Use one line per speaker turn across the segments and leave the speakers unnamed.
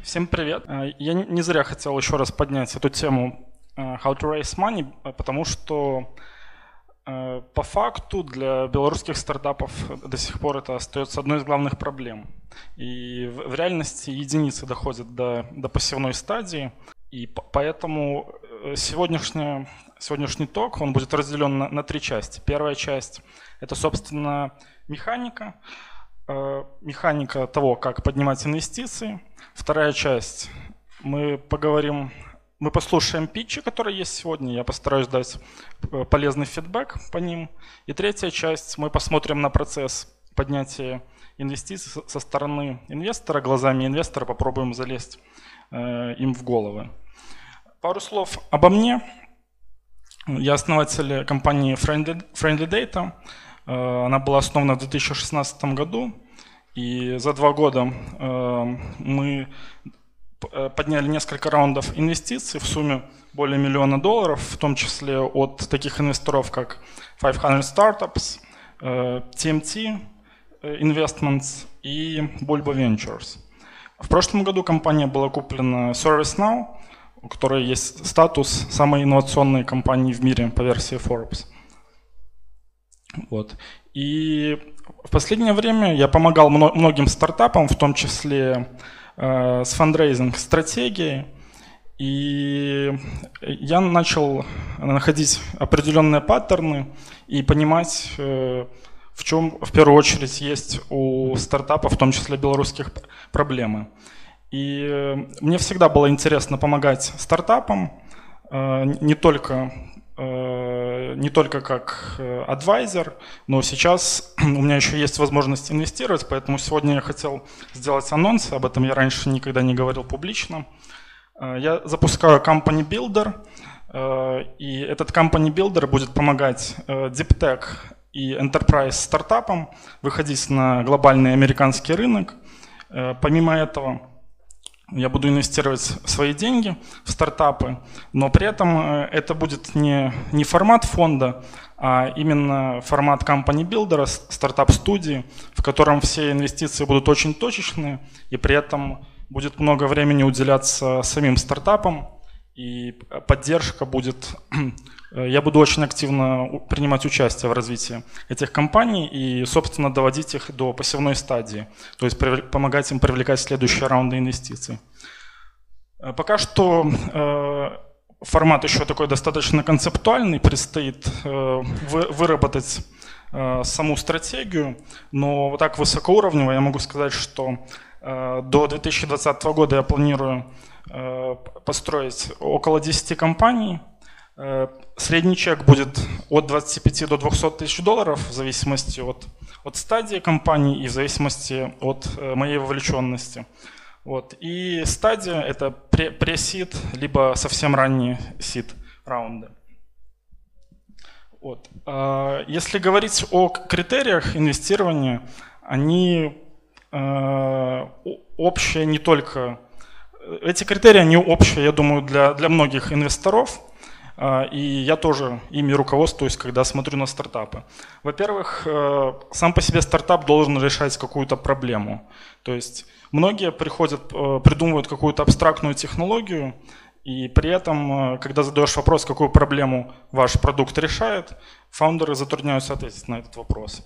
Всем привет. Э, я не зря хотел еще раз поднять эту тему э, How to Raise Money, э, потому что по факту для белорусских стартапов до сих пор это остается одной из главных проблем. И в реальности единицы доходят до, до пассивной стадии, и поэтому сегодняшний, сегодняшний ток он будет разделен на, на три части. Первая часть – это, собственно, механика, механика того, как поднимать инвестиции – Вторая часть. Мы поговорим, мы послушаем питчи, которые есть сегодня. Я постараюсь дать э, полезный фидбэк по ним. И третья часть. Мы посмотрим на процесс поднятия инвестиций со стороны инвестора, глазами инвестора попробуем залезть э, им в головы. Пару слов обо мне. Я основатель компании Friendly, Friendly Data. Э, она была основана в 2016 году. И за два года э, мы э, подняли несколько раундов инвестиций в сумме более миллиона долларов, в том числе от таких инвесторов, как 500 Startups, TMT Investments и Bulba Ventures. В прошлом году компания была куплена ServiceNow, у которой есть статус самой инновационной компании в мире по версии Forbes. Вот. И в последнее время я помогал многим стартапам, в том числе э, с фандрейзинг стратегией. И я начал находить определенные паттерны и понимать, э, в чем в первую очередь есть у стартапов, в том числе белорусских, проблемы. И э, мне всегда было интересно помогать стартапам, э, не только не только как э, адвайзер, но сейчас у меня еще есть возможность инвестировать, поэтому сегодня я хотел сделать анонс, об этом я раньше никогда не говорил публично. Э, я запускаю Company Builder, и этот Company Builder будет помогать Deep Tech и Enterprise стартапам выходить на глобальный американский рынок. Помимо этого, я буду инвестировать свои деньги в стартапы, но при этом э, это будет не, не формат фонда, а именно формат builder, стартап-студии, в котором все инвестиции будут очень точечные, и при этом будет много времени уделяться самим стартапам, и поддержка будет Э, я буду очень активно принимать участие в развитии этих компаний и, собственно, доводить их до пассивной стадии, то есть помогать им привлекать следующие раунды инвестиций. Э, пока что э, формат еще такой достаточно концептуальный, предстоит выработать саму стратегию, но вот так высокоуровнево я могу сказать, что до 2020 года я планирую построить около 10 компаний – Э, средний чек будет от 25 до 200 тысяч долларов в зависимости от, от стадии компании и в зависимости от э, моей вовлеченности. Вот. И стадия – это пресид, либо совсем ранние сид раунды. Вот. Э, если говорить о критериях инвестирования, они общие не только… Эти критерии, они общие, я думаю, для, для многих инвесторов – а, и я тоже ими руководствуюсь, когда смотрю на стартапы. Во-первых, э, сам по себе стартап должен решать какую-то проблему. То есть многие приходят, э, придумывают какую-то абстрактную технологию, и при этом, э, когда задаешь вопрос, какую проблему ваш продукт решает, фаундеры затрудняются ответить на этот вопрос.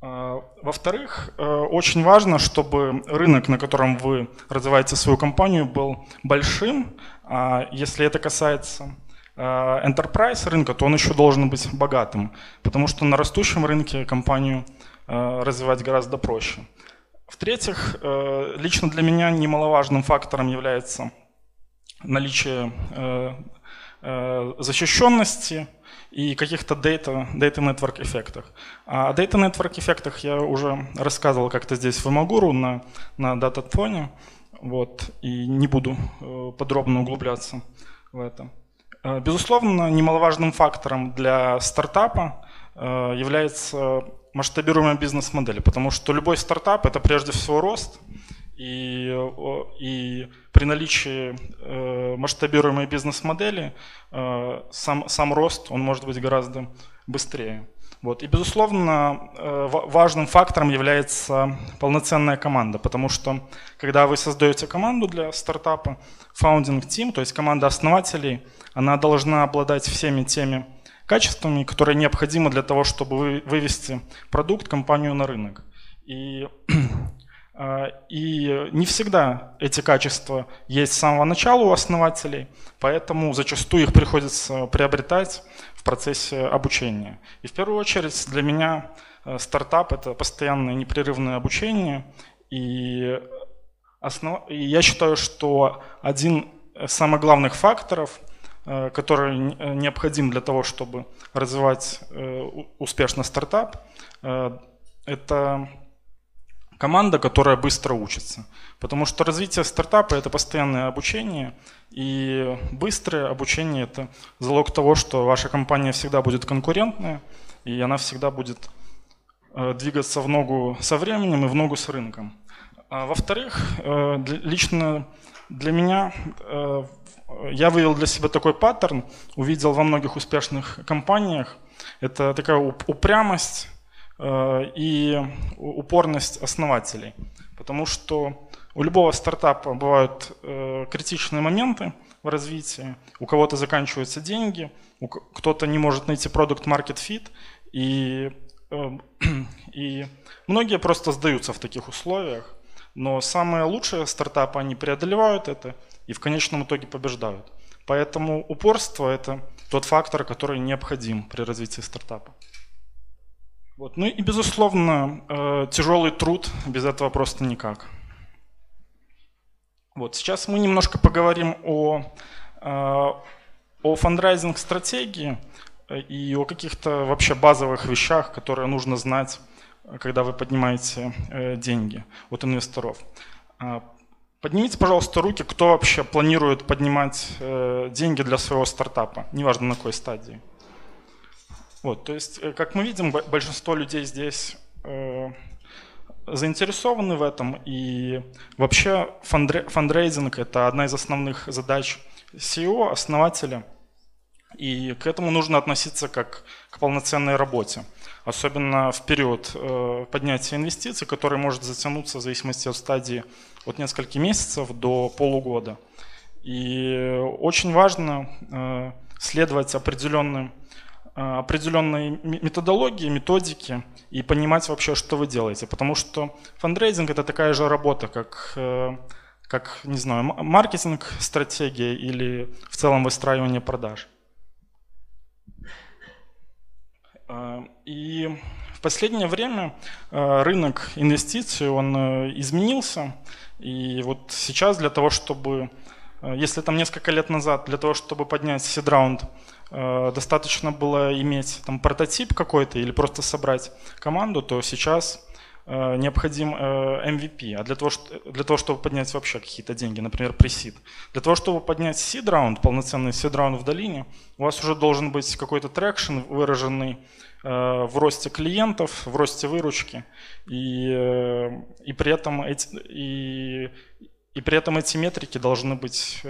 А, во-вторых, очень важно, чтобы рынок, на котором вы развиваете свою компанию, был большим. А если это касается enterprise рынка, то он еще должен быть богатым, потому что на растущем рынке компанию э, развивать гораздо проще. В-третьих, э, лично для меня немаловажным фактором является наличие защищенности и каких-то data, data network эффектах. О data network эффектах я уже рассказывал как-то здесь в Imaguru на, на дататоне, вот, и не буду подробно углубляться в это. Э, безусловно, немаловажным фактором для стартапа э, является масштабируемая бизнес-модель, потому что любой стартап – это прежде всего рост, и, и при наличии э, масштабируемой бизнес-модели сам, сам рост он может быть гораздо быстрее. Вот. И, безусловно, э, важным фактором является полноценная команда, потому что, когда вы создаете команду для стартапа, founding team, то есть команда основателей, она должна обладать всеми теми качествами, которые необходимы для того, чтобы вывести продукт, компанию на рынок. И и не всегда эти качества есть с самого начала у основателей, поэтому зачастую их приходится приобретать в процессе обучения. И в первую очередь для меня э, стартап – это постоянное непрерывное обучение. И, основ... и я считаю, что один из самых главных факторов, э, который необходим для того, чтобы развивать э, успешно стартап, это команда, которая быстро учится. Потому что развитие стартапа – это постоянное обучение, и быстрое обучение – это залог того, что ваша компания всегда будет конкурентная, и она всегда будет э, двигаться в ногу со временем и в ногу с рынком. А во-вторых, э, лично для меня э, я вывел для себя такой паттерн, увидел во многих успешных компаниях. Это такая упрямость, и упорность основателей. Потому что у любого стартапа бывают э, критичные моменты в развитии. У кого-то заканчиваются деньги, кто-то не может найти продукт market fit, и, э, и многие просто сдаются в таких условиях. Но самые лучшие стартапы, они преодолевают это и в конечном итоге побеждают. Поэтому упорство – это тот фактор, который необходим при развитии стартапа. Вот. Ну и, безусловно, э, тяжелый труд, без этого просто никак. Вот. Сейчас мы немножко поговорим о, э, о фандрайзинг-стратегии э, и о каких-то вообще базовых вещах, которые нужно знать, когда вы поднимаете деньги от инвесторов. Поднимите, пожалуйста, руки, кто вообще планирует поднимать деньги для своего стартапа, неважно на какой стадии. Вот, то есть, э, как мы видим, большинство людей здесь э, заинтересованы в этом. И вообще фандрейзинг – это одна из основных задач CEO, основателя. И к этому нужно относиться как к полноценной работе. Особенно в период э, поднятия инвестиций, который может затянуться в зависимости от стадии от нескольких месяцев до полугода. И очень важно э, следовать определенным определенной методологии, методики и понимать вообще, что вы делаете. Потому что фандрейзинг – это такая же работа, как, э, как не знаю, маркетинг, стратегия или в целом выстраивание продаж. Э, и в последнее время рынок инвестиций, он изменился. И вот сейчас для того, чтобы, если там несколько лет назад, для того, чтобы поднять сид-раунд Э, достаточно было иметь там прототип какой-то или просто собрать команду, то сейчас э, необходим э, MVP. А для того, для того, чтобы поднять вообще какие-то деньги, например, pre-seed, для того, чтобы поднять seed раунд, полноценный seed раунд в долине, у вас уже должен быть какой-то traction, выраженный в росте клиентов, в росте выручки, и, и, при, этом эти, и, и при этом эти метрики должны быть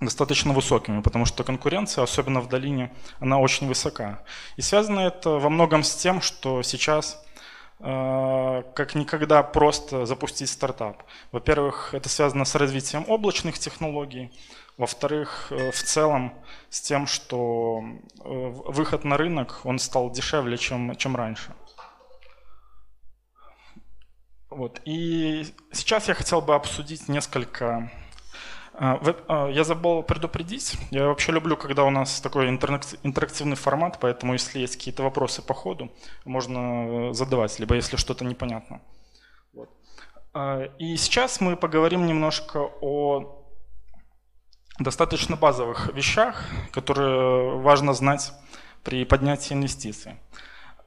достаточно высокими, потому что конкуренция, особенно в долине, она очень высока. И связано это во многом с тем, что сейчас э, как никогда просто запустить стартап. Во-первых, это связано с развитием облачных технологий. Во-вторых, э, в целом с тем, что э, выход на рынок, он стал дешевле, чем, чем раньше. Вот. И сейчас я хотел бы обсудить несколько а, а, я забыл предупредить. Я вообще люблю, когда у нас такой интерактивный формат, поэтому если есть какие-то вопросы по ходу, можно э, задавать, либо если что-то непонятно. Вот. И сейчас мы поговорим немножко о достаточно базовых вещах, которые важно знать при поднятии инвестиций.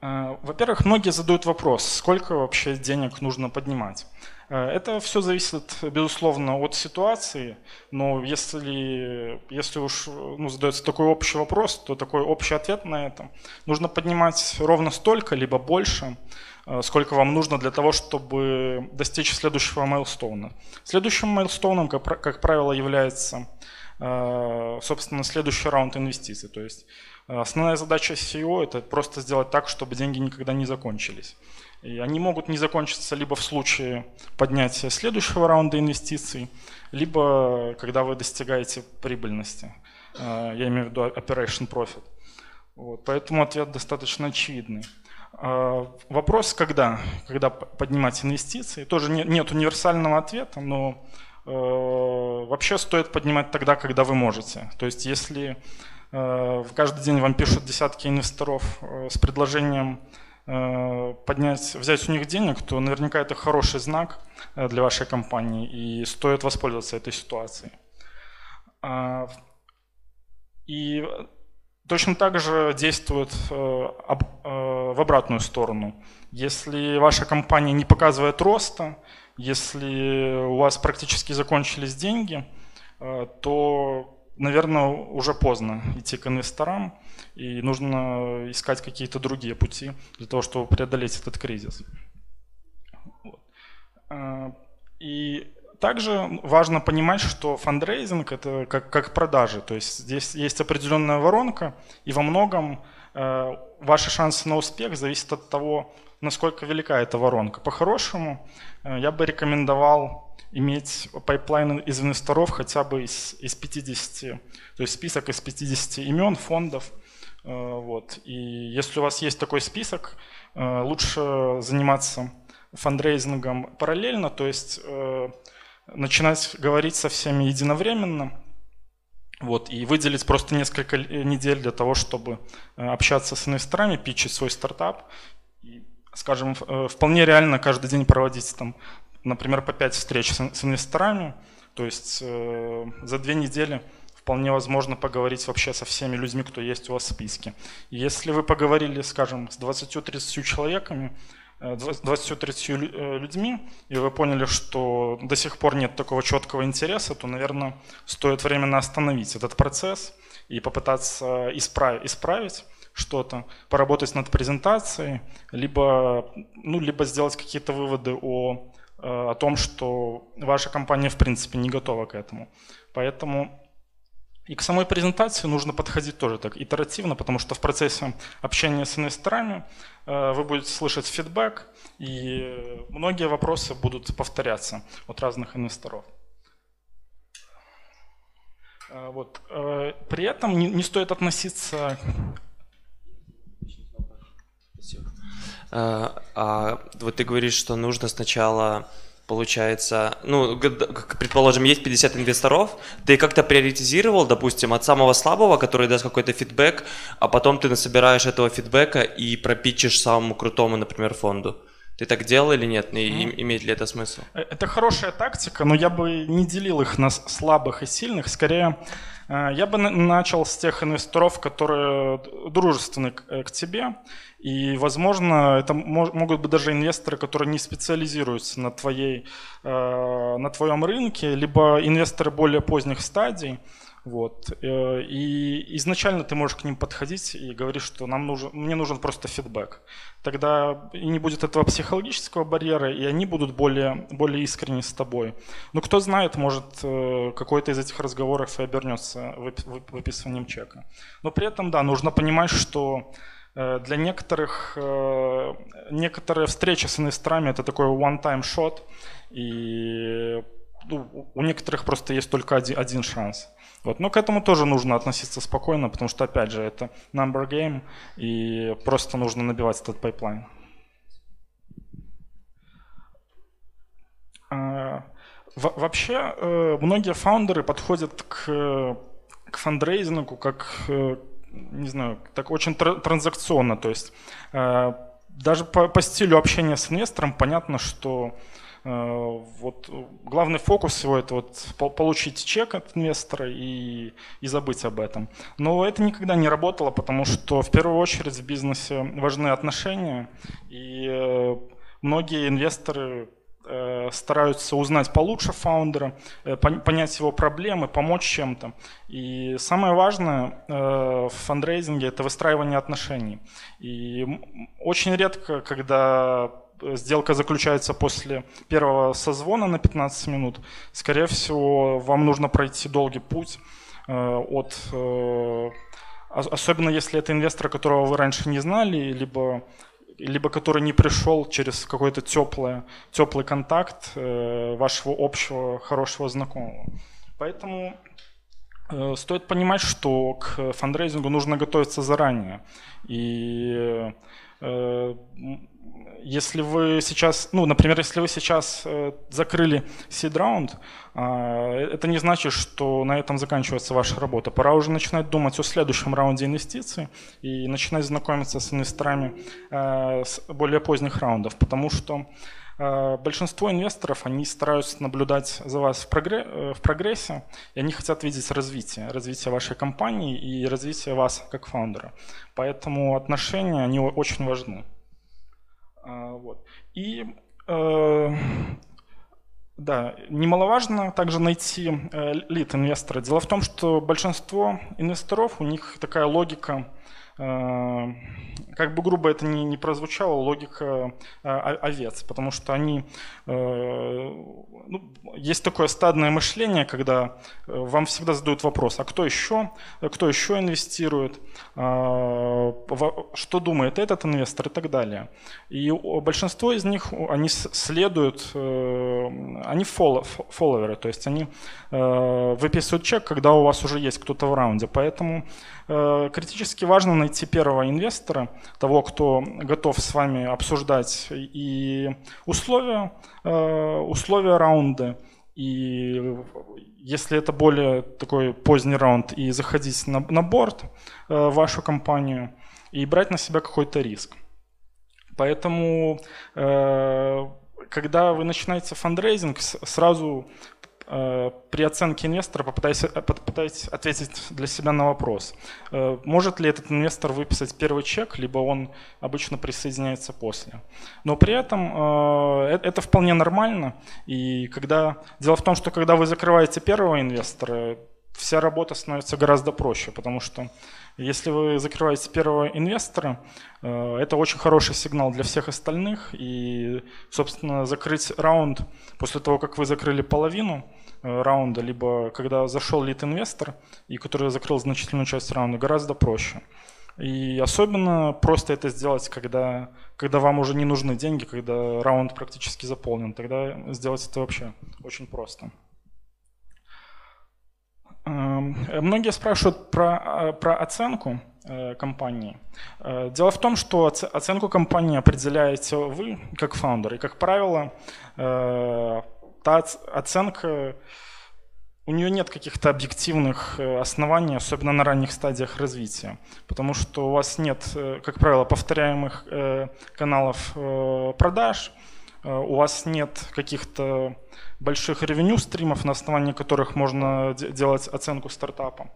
Во-первых, многие задают вопрос, сколько вообще денег нужно поднимать. Э, это все зависит, безусловно, от ситуации, но если, если уж ну, задается такой общий вопрос, то такой общий ответ на это. Нужно поднимать ровно столько, либо больше, э, сколько вам нужно для того, чтобы достичь следующего майлстоуна. Следующим майлстоуном, как, как правило, является собственно, следующий раунд инвестиций. То есть основная задача CEO – это просто сделать так, чтобы деньги никогда не закончились. И они могут не закончиться либо в случае поднятия следующего раунда инвестиций, либо когда вы достигаете прибыльности. Я имею в виду operation profit. Вот, поэтому ответ достаточно очевидный. А, вопрос, когда? Когда поднимать инвестиции? Тоже нет, нет универсального ответа, но э, вообще стоит поднимать тогда, когда вы можете. То есть если э, каждый день вам пишут десятки инвесторов э, с предложением э, поднять, взять у них денег, то наверняка это хороший знак для вашей компании и стоит воспользоваться этой ситуацией. А, и Точно так же действует в обратную сторону. Если ваша компания не показывает роста, если у вас практически закончились деньги, то, наверное, уже поздно идти к инвесторам, и нужно искать какие-то другие пути для того, чтобы преодолеть этот кризис. И также важно понимать, что фандрейзинг это как, как продажи, то есть здесь есть определенная воронка, и во многом э, ваши шансы на успех зависят от того, насколько велика эта воронка. По-хорошему, э, я бы рекомендовал иметь pipeline из инвесторов хотя бы из, из 50, то есть список из 50 имен, фондов. Э, вот. И если у вас есть такой список, э, лучше заниматься фандрейзингом параллельно, то есть э, начинать говорить со всеми единовременно, вот, и выделить просто несколько недель для того, чтобы общаться с инвесторами, питчить свой стартап. И, скажем, вполне реально каждый день проводить там, например, по 5 встреч с инвесторами. То есть э, за две недели вполне возможно поговорить вообще со всеми людьми, кто есть у вас в списке. Если вы поговорили, скажем, с 20-30 человеками, 20-30 э, людьми, и вы поняли, что до сих пор нет такого четкого интереса, то, наверное, стоит временно остановить этот процесс и попытаться исправить, исправить что-то, поработать над презентацией, либо, ну, либо сделать какие-то выводы о, э, о том, что ваша компания в принципе не готова к этому. Поэтому и к самой презентации нужно подходить тоже так итеративно, потому что в процессе общения с инвесторами э, вы будете слышать фидбэк, и многие вопросы будут повторяться от разных инвесторов. Э, вот. Э, при этом не стоит относиться
а, а вот ты говоришь, что нужно сначала получается, ну, предположим, есть 50 инвесторов, ты как-то приоритизировал, допустим, от самого слабого, который даст какой-то фидбэк, а потом ты насобираешь этого фидбэка и пропичишь самому крутому, например, фонду. Ты так делал или нет? И mm. имеет ли это смысл?
Э, это хорошая тактика, но я бы не делил их на слабых и сильных. Скорее, э, я бы начал с тех инвесторов, которые дружественны к тебе. И, возможно, это могут быть даже инвесторы, которые не специализируются на, твоей, на твоем рынке, либо инвесторы более поздних стадий. Вот. Э, и изначально ты можешь к ним подходить и говорить, что нам нужен, мне нужен просто фидбэк. Тогда и не будет этого психологического барьера, и они будут более, более искренни с тобой. Но кто знает, может э, какой-то из этих разговоров и обернется выписыванием чека. Но при этом, да, нужно понимать, что э, для некоторых некоторые встречи с инвесторами это такой one-time shot, и ну, у некоторых просто есть только один, один шанс. Вот. Но к этому тоже нужно относиться спокойно, потому что, опять же, это number game, и просто нужно набивать этот pipeline. А, вообще, э, многие фаундеры подходят к, к фандрейзингу как, э, не знаю, так очень транзакционно. То есть э, даже по, по стилю общения с инвестором понятно, что Э, вот главный фокус всего это вот получить чек от инвестора и, и забыть об этом. Но это никогда не работало, потому что в первую очередь в бизнесе важны отношения, и э, многие инвесторы стараются узнать получше фаундера, понять его проблемы, помочь чем-то. И самое важное в фандрейзинге – это выстраивание отношений. И очень редко, когда сделка заключается после первого созвона на 15 минут, скорее всего, вам нужно пройти долгий путь от особенно если это инвестор, которого вы раньше не знали, либо либо который не пришел через какой-то теплый, теплый контакт вашего общего хорошего знакомого. Поэтому Э, стоит понимать, что к фандрейзингу нужно готовиться заранее. И э, если вы сейчас, ну, например, если вы сейчас э, закрыли seed раунд, это не значит, что на этом заканчивается ваша работа. Пора уже начинать думать о следующем раунде инвестиций и начинать знакомиться с инвесторами с более поздних раундов, потому что Э, большинство инвесторов, они стараются наблюдать за вас в, э, в прогрессе, и они хотят видеть развитие, развитие вашей компании и развитие вас как фаундера. Поэтому отношения, они очень важны. Э, вот. И да, немаловажно также найти лид инвестора. Дело в том, что большинство инвесторов, у них такая логика Э, как бы грубо это ни, не прозвучало, логика э, овец, потому что они, э, ну, есть такое стадное мышление, когда вам всегда задают вопрос, а кто еще, кто еще инвестирует, что думает этот инвестор и так далее. И большинство из них, они следуют, они фолловеры, то есть они выписывают чек, когда у вас уже есть кто-то в раунде, поэтому критически важно найти первого инвестора, того, кто готов с вами обсуждать и условия, э, условия раунда, и если это более такой поздний раунд, и заходить на, на борт э, вашу компанию и брать на себя какой-то риск. Поэтому, э, когда вы начинаете фандрейзинг, сразу Э, при оценке инвестора попытайтесь, э, ответить для себя на вопрос, э, может ли этот инвестор выписать первый чек, либо он обычно присоединяется после. Но при этом это вполне нормально. И когда дело в том, что когда вы закрываете первого инвестора, вся работа становится гораздо проще, потому что если вы закрываете первого инвестора, это очень хороший сигнал для всех остальных. И, собственно, закрыть раунд после того, как вы закрыли половину, Э, раунда, либо когда зашел лид-инвестор, и который закрыл значительную часть раунда, гораздо проще. И особенно просто это сделать, когда, когда вам уже не нужны деньги, когда раунд практически заполнен. Тогда сделать это вообще очень просто. Эм, многие спрашивают про, э, про оценку э, компании. Дело в том, что оценку компании определяете вы как фаундер. И, как правило, та оценка, у нее нет каких-то объективных э, оснований, особенно на ранних стадиях развития, потому что у вас нет, э, как правило, повторяемых э, каналов продаж, у вас нет каких-то больших ревеню стримов, на основании которых можно делать оценку стартапа.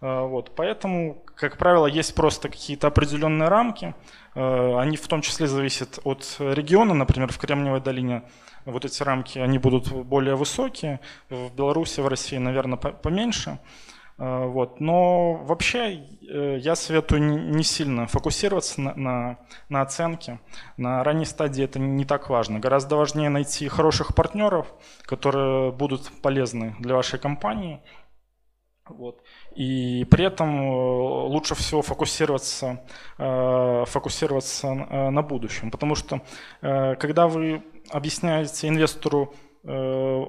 Вот. Поэтому, как правило, есть просто какие-то определенные рамки. Они в том числе зависят от региона. Например, в Кремниевой долине вот эти рамки, они будут более высокие, в Беларуси, в России, наверное, поменьше. Э, вот. Но вообще э, я советую не сильно фокусироваться на, на, на оценке. На ранней стадии это не так важно. Гораздо важнее найти хороших партнеров, которые будут полезны для вашей компании. Вот. И при этом э, лучше всего фокусироваться, фокусироваться на будущем. Потому что когда вы объясняете инвестору э,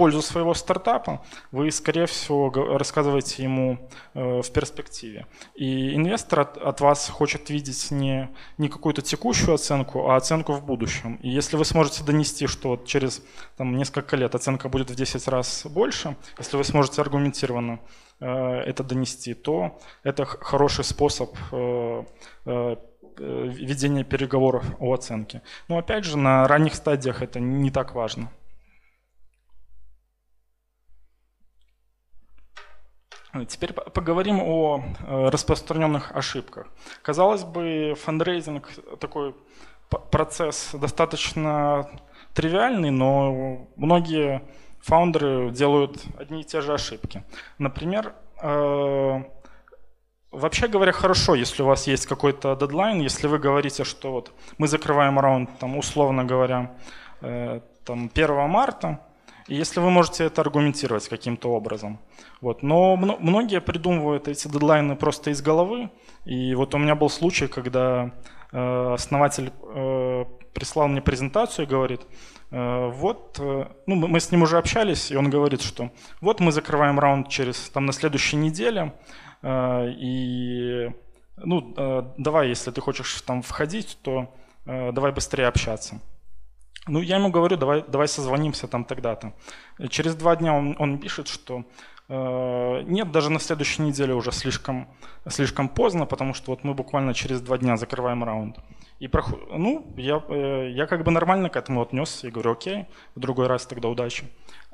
пользу своего стартапа, вы, скорее всего, рассказываете ему э, в перспективе. И инвестор от, вас хочет видеть не, не какую-то текущую оценку, а оценку в будущем. И если вы сможете донести, что через там, несколько лет оценка будет в 10 раз больше, если вы сможете аргументированно э, это донести, то это хороший способ Э, ведения переговоров о оценке. Но опять же, на ранних стадиях это не так важно. Теперь поговорим о э, распространенных ошибках. Казалось бы, фандрейзинг такой процесс достаточно тривиальный, но многие фаундеры делают одни и те же ошибки. Например, э, Вообще говоря, хорошо, если у вас есть какой-то дедлайн, если вы говорите, что вот мы закрываем раунд, там, условно говоря, э, там, 1 марта, Если вы можете это аргументировать каким-то образом. Вот. Но многие придумывают эти дедлайны просто из головы. И вот у меня был случай, когда э, основатель э, прислал мне презентацию и говорит, э, вот, ну, мы с ним уже общались, и он говорит, что вот мы закрываем раунд через, там, на следующей неделе, и, ну, давай, если ты хочешь там входить, то давай быстрее общаться. Ну, я ему говорю, давай, давай созвонимся там тогда-то. Через два дня он, он пишет, что э, нет, даже на следующей неделе уже слишком, слишком поздно, потому что вот мы буквально через два дня закрываем раунд. И проход... ну, я, э, я как бы нормально к этому отнесся и говорю, окей, в другой раз тогда удачи.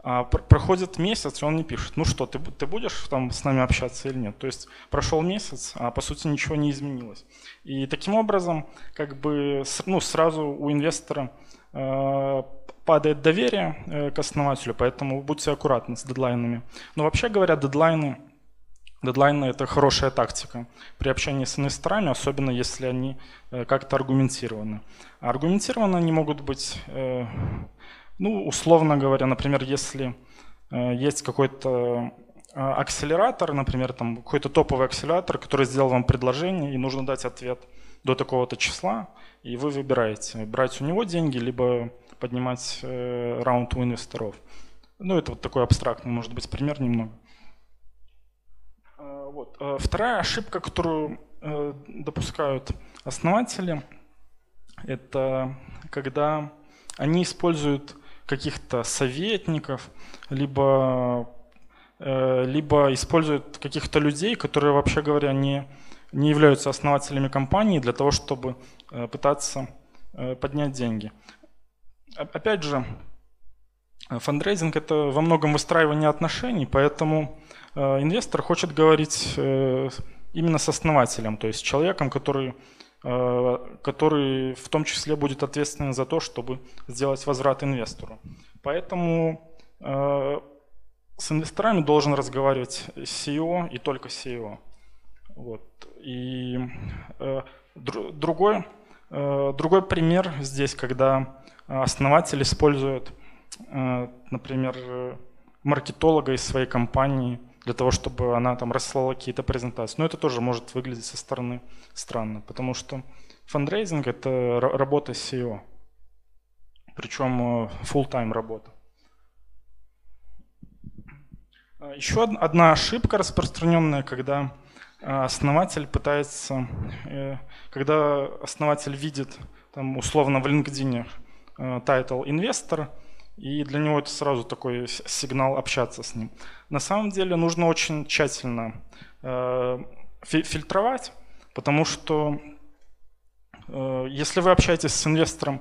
А проходит месяц, и он не пишет, ну что, ты, ты будешь там с нами общаться или нет? То есть прошел месяц, а по сути ничего не изменилось. И таким образом, как бы, ну, сразу у инвестора падает доверие э, к основателю, поэтому будьте аккуратны с дедлайнами. Но вообще говоря, дедлайны, дедлайны – это хорошая тактика при общении с инвесторами, особенно если они э, как-то аргументированы. А аргументированы они могут быть, ну, условно говоря, например, если есть какой-то акселератор, например, там какой-то топовый акселератор, который сделал вам предложение, и нужно дать ответ до такого-то числа, и вы выбираете, брать у него деньги, либо поднимать э, раунд у инвесторов. Ну, это вот такой абстрактный, может быть, пример немного. Э, вот. Э, вторая ошибка, которую э, допускают основатели, это когда они используют каких-то советников, либо, э, либо используют каких-то людей, которые, вообще говоря, не, не являются основателями компании для того, чтобы пытаться э, поднять деньги. Опять же, фандрейзинг – это во многом выстраивание отношений, поэтому э, инвестор хочет говорить именно с основателем, то есть человеком, который, который в том числе будет ответственен за то, чтобы сделать возврат инвестору. Поэтому с инвесторами должен разговаривать CEO и только CEO. Вот. И Э, другой пример здесь, когда основатель использует, э, например, маркетолога из своей компании для того, чтобы она там рассылала какие-то презентации. Но это тоже может выглядеть со стороны странно, потому что фандрейзинг – это работа SEO, причем э, full-time работа. Еще одна ошибка распространенная, когда основатель пытается, э, когда основатель видит там, условно в LinkedIn title э, инвестор, и для него это сразу такой сигнал общаться с ним. На самом деле нужно очень тщательно э, фильтровать, потому что если вы общаетесь с инвестором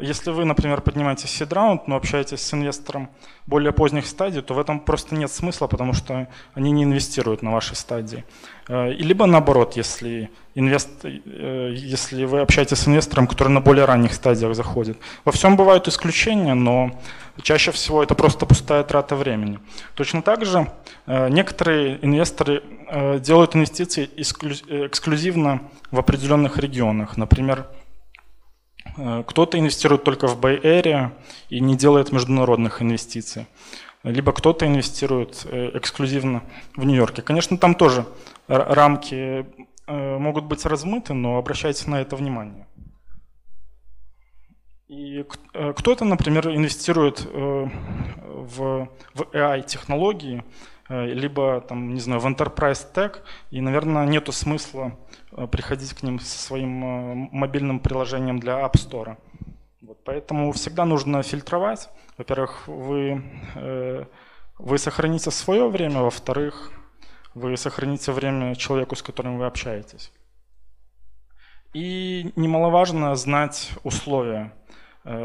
если вы, например, поднимаете seed раунд, но общаетесь с инвестором более поздних стадий, то в этом просто нет смысла, потому что они не инвестируют на вашей стадии. Э, и либо наоборот, если, инвест, э, если вы общаетесь с инвестором, который на более ранних стадиях заходит. Во всем бывают исключения, но чаще всего это просто пустая трата времени. Точно так же э, некоторые инвесторы делают инвестиции эксклюзивно в определенных регионах. Например, кто-то инвестирует только в Bay Area и не делает международных инвестиций. Либо кто-то инвестирует э, эксклюзивно в Нью-Йорке. Конечно, там тоже рамки э, могут быть размыты, но обращайте на это внимание. И кто-то, например, инвестирует в, в AI-технологии, либо, там, не знаю, в Enterprise Tech, и, наверное, нету смысла Э, приходить к ним со своим э, мобильным приложением для App Store. Вот, поэтому всегда нужно фильтровать. Во-первых, вы, э, вы сохраните свое время, во-вторых, вы сохраните время человеку, с которым вы общаетесь. И немаловажно знать условия.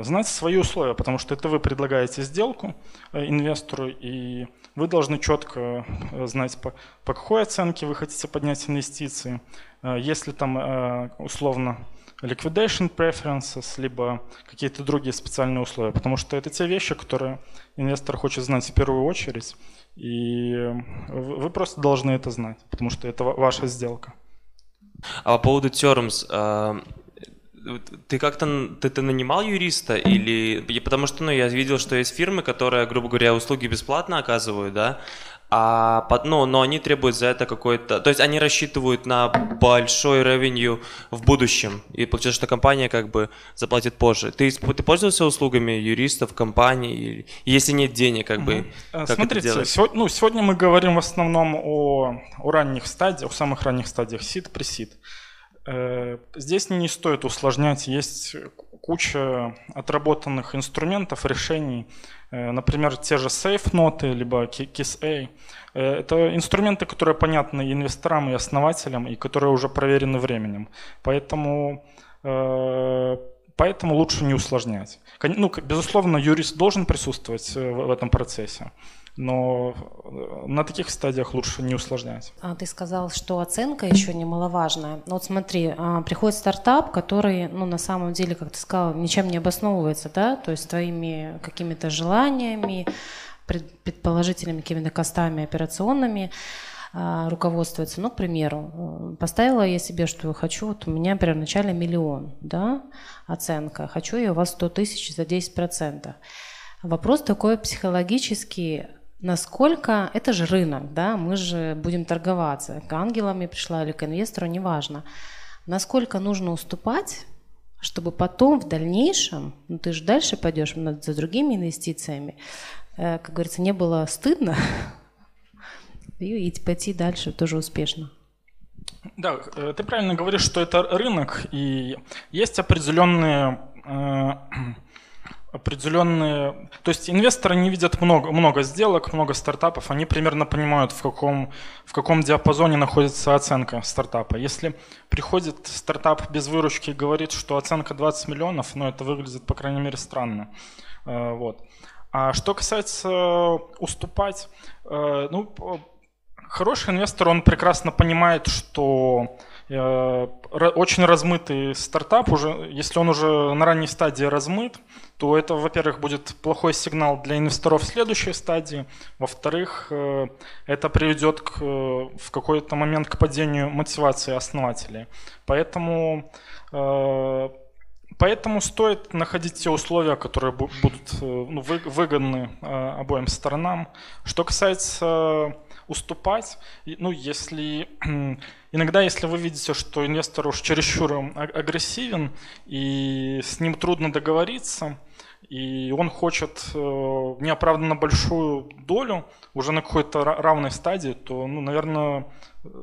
Знать свои условия, потому что это вы предлагаете сделку инвестору, и вы должны четко знать, по, по какой оценке вы хотите поднять инвестиции, Э, если там э, условно liquidation preferences, либо какие-то другие специальные условия, потому что это те вещи, которые инвестор хочет знать в первую очередь, и вы просто должны это знать, потому что это ваша сделка.
А по поводу terms, э, ты как-то ты, ты нанимал юриста или потому что ну я видел, что есть фирмы, которые, грубо говоря, услуги бесплатно оказывают, да, а, ну, но они требуют за это какой-то... То есть они рассчитывают на большой ревенью в будущем. И получается, что компания как бы заплатит позже. Ты, ты пользовался услугами юристов, компаний? Если нет денег, как бы,
как Смотрите, сегодня, ну, сегодня мы говорим в основном о, о ранних стадиях, о самых ранних стадиях сид, пресид. Э, здесь не стоит усложнять, есть куча отработанных инструментов, решений, Э, например, те же safe-ноты, либо KISS-A. Э, это инструменты, которые понятны инвесторам и основателям, и которые уже проверены временем. Поэтому, э, поэтому лучше не усложнять. Ну, безусловно, юрист должен присутствовать в этом процессе но э, на таких стадиях лучше не усложнять.
А ты сказал, что оценка еще немаловажная. Ну вот смотри, а, приходит стартап, который, ну на самом деле, как ты сказал, ничем не обосновывается, да, то есть твоими какими-то желаниями, предположительными какими-то костами операционными а, руководствуется. Ну, к примеру, э, поставила я себе, что хочу, вот у меня первоначально миллион, да, оценка, хочу я у вас 100 тысяч за 10%. Вопрос такой психологический, насколько это же рынок, да, мы же будем торговаться, к ангелам я пришла или к инвестору, неважно, насколько нужно уступать, чтобы потом в дальнейшем, ну ты же дальше пойдешь за другими инвестициями, э, как говорится, не было стыдно и пойти дальше тоже успешно.
Да, э, ты правильно говоришь, что это рынок, и есть определенные э, определенные... То есть инвесторы не видят много, много сделок, много стартапов, они примерно понимают, в каком, в каком диапазоне находится оценка стартапа. Если приходит стартап без выручки и говорит, что оценка 20 миллионов, ну это выглядит, по крайней мере, странно. Э, вот. А что касается уступать, э, ну, хороший инвестор, он прекрасно понимает, что Э, очень размытый стартап, уже, если он уже на ранней стадии размыт, то это, во-первых, будет плохой сигнал для инвесторов в следующей стадии, во-вторых, э, это приведет к, в какой-то момент к падению мотивации основателей. Поэтому, э, поэтому стоит находить те условия, которые будут ну, выгодны обоим сторонам. Что касается уступать, ну, если Иногда, если вы видите, что инвестор уж чересчур агрессивен и с ним трудно договориться, и он хочет э, неоправданно большую долю уже на какой-то равной стадии, то, ну, наверное,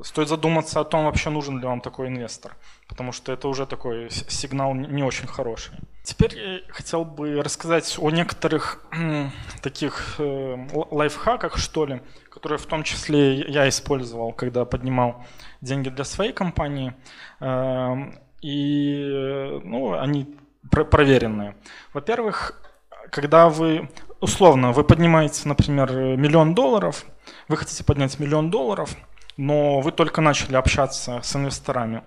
стоит задуматься о том, вообще нужен ли вам такой инвестор, потому что это уже такой сигнал не очень хороший. Теперь я хотел бы рассказать о некоторых таких э, лайфхаках, что ли, которые в том числе я использовал, когда поднимал деньги для своей компании. Эм, и ну, они проверенные. Во-первых, когда вы, условно, вы поднимаете, например, миллион долларов, вы хотите поднять миллион долларов, но вы только начали общаться с инвесторами,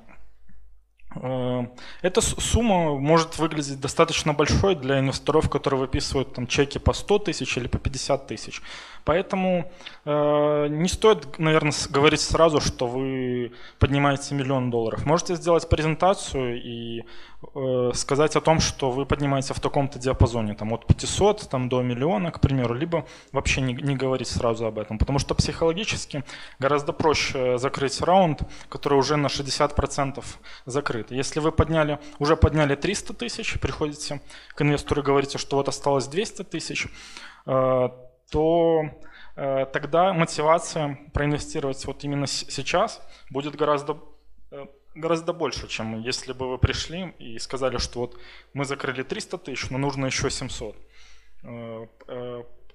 Э, эта сумма может выглядеть достаточно большой для инвесторов, которые выписывают там, чеки по 100 тысяч или по 50 тысяч. Поэтому э, не стоит, наверное, говорить сразу, что вы поднимаете миллион долларов. Можете сделать презентацию и э, сказать о том, что вы поднимаете в таком-то диапазоне, там, от 500 там, до миллиона, к примеру, либо вообще не, не говорить сразу об этом. Потому что психологически гораздо проще закрыть раунд, который уже на 60% закрыт. Если вы подняли, уже подняли 300 тысяч, приходите к инвестору и говорите, что вот осталось 200 тысяч, э, то э, тогда мотивация проинвестировать вот именно сейчас будет гораздо э, гораздо больше, чем если бы вы пришли и сказали, что вот мы закрыли 300 тысяч, но нужно еще 700. Э,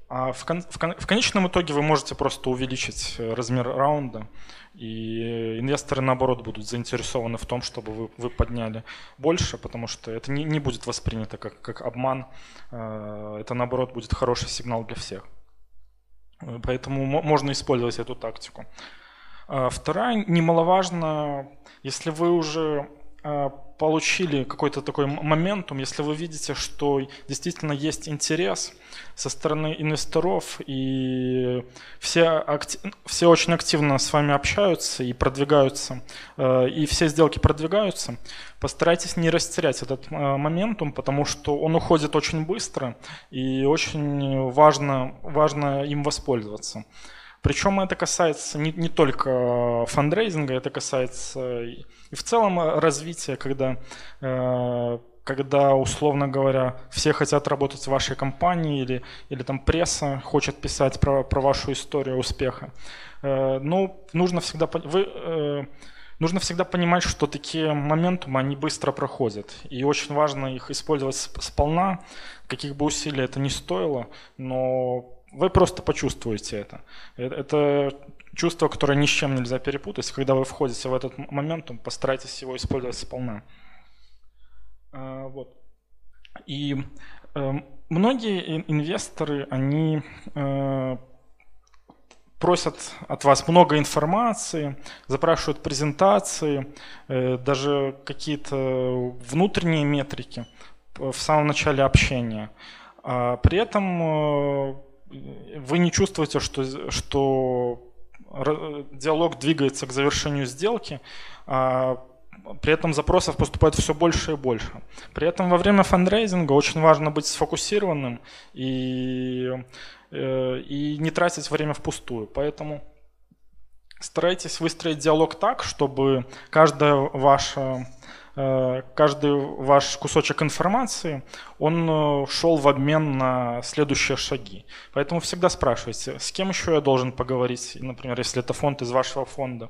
а в, кон, в, кон, в конечном итоге вы можете просто увеличить размер раунда, и инвесторы, наоборот, будут заинтересованы в том, чтобы вы, вы подняли больше, потому что это не, не будет воспринято как, как обман, это, наоборот, будет хороший сигнал для всех. Поэтому можно использовать эту тактику. А, вторая, немаловажно, если вы уже а, получили какой-то такой моментум, если вы видите, что действительно есть интерес со стороны инвесторов, и все, актив, все очень активно с вами общаются и продвигаются, э, и все сделки продвигаются, постарайтесь не растерять этот э, моментум, потому что он уходит очень быстро, и очень важно, важно им воспользоваться. Причем это касается не, не только фандрейзинга, это касается и в целом развития, когда, э, когда, условно говоря, все хотят работать в вашей компании или, или там пресса хочет писать про, про вашу историю успеха. Э, ну, нужно всегда, вы, э, нужно всегда понимать, что такие моментумы, они быстро проходят. И очень важно их использовать сполна, каких бы усилий это ни стоило, но вы просто почувствуете это. Э, это чувство, которое ни с чем нельзя перепутать. Когда вы входите в этот момент, постарайтесь его использовать сполна. А, вот. И э, многие инвесторы, они э, просят от вас много информации, запрашивают презентации, даже какие-то внутренние метрики в самом начале общения. А при этом вы не чувствуете, что, что диалог двигается к завершению сделки, а при этом запросов поступает все больше и больше. При этом во время фандрейзинга очень важно быть сфокусированным и, э, и не тратить время впустую. Поэтому старайтесь выстроить диалог так, чтобы каждая ваша каждый ваш кусочек информации, он э, шел в обмен на следующие шаги. Поэтому всегда спрашивайте, с кем еще я должен поговорить, например, если это фонд из вашего фонда,